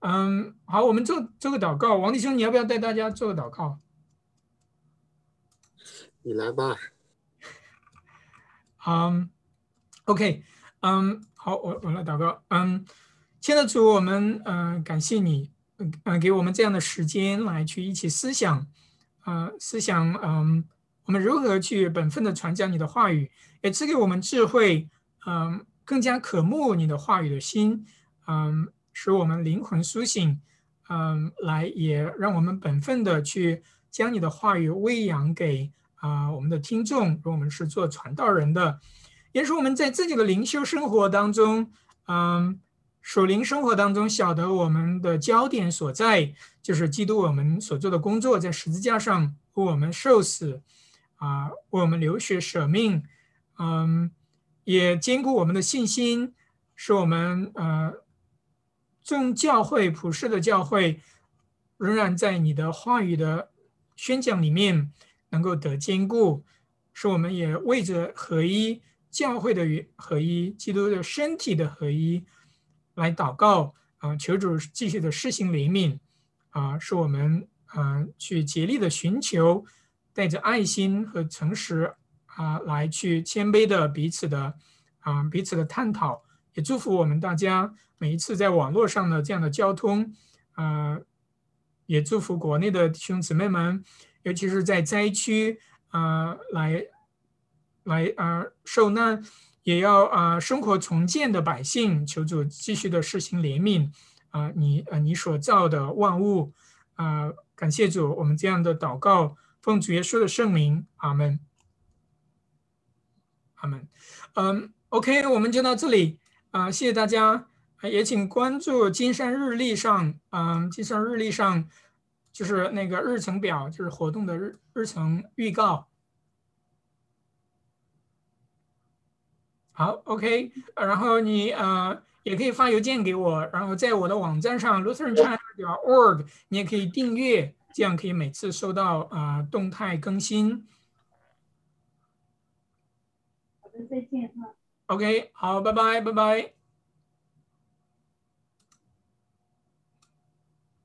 嗯，好，我们做做个祷告。王弟兄，你要不要带大家做个祷告？你来吧。嗯，OK，嗯，好，我我来祷告。嗯，亲爱的主，我们嗯感谢你，嗯给我们这样的时间来去一起思想，呃，思想嗯我们如何去本分的传讲你的话语，也赐给我们智慧，嗯，更加渴慕你的话语的心，嗯。使我们灵魂苏醒，嗯，来也让我们本分的去将你的话语喂养给啊我们的听众。如果我们是做传道人的，也是我们在自己的灵修生活当中，嗯，属灵生活当中晓得我们的焦点所在，就是基督我们所做的工作，在十字架上为我们受死，啊，为我们流血舍命，嗯，也兼顾我们的信心，使我们呃。众教会普世的教会仍然在你的话语的宣讲里面能够得坚固，使我们也为着合一教会的合一、基督的身体的合一来祷告啊！求主继续的施行怜悯啊，使我们啊去竭力的寻求，带着爱心和诚实啊来去谦卑的彼此的啊彼此的探讨，也祝福我们大家。每一次在网络上的这样的交通，啊，也祝福国内的弟兄姊妹们，尤其是在灾区啊，来来啊受难，也要啊生活重建的百姓，求主继续的施行怜悯啊，你啊你所造的万物啊，感谢主，我们这样的祷告，奉主耶稣的圣名，阿门，阿门。嗯，OK，我们就到这里啊，谢谢大家。也请关注金山日历上，嗯，金山日历上就是那个日程表，就是活动的日日程预告。好，OK，然后你呃也可以发邮件给我，然后在我的网站上 lutheranchina.org，你也可以订阅，这样可以每次收到啊动态更新。好的，再见哈。OK，好，拜拜，拜拜。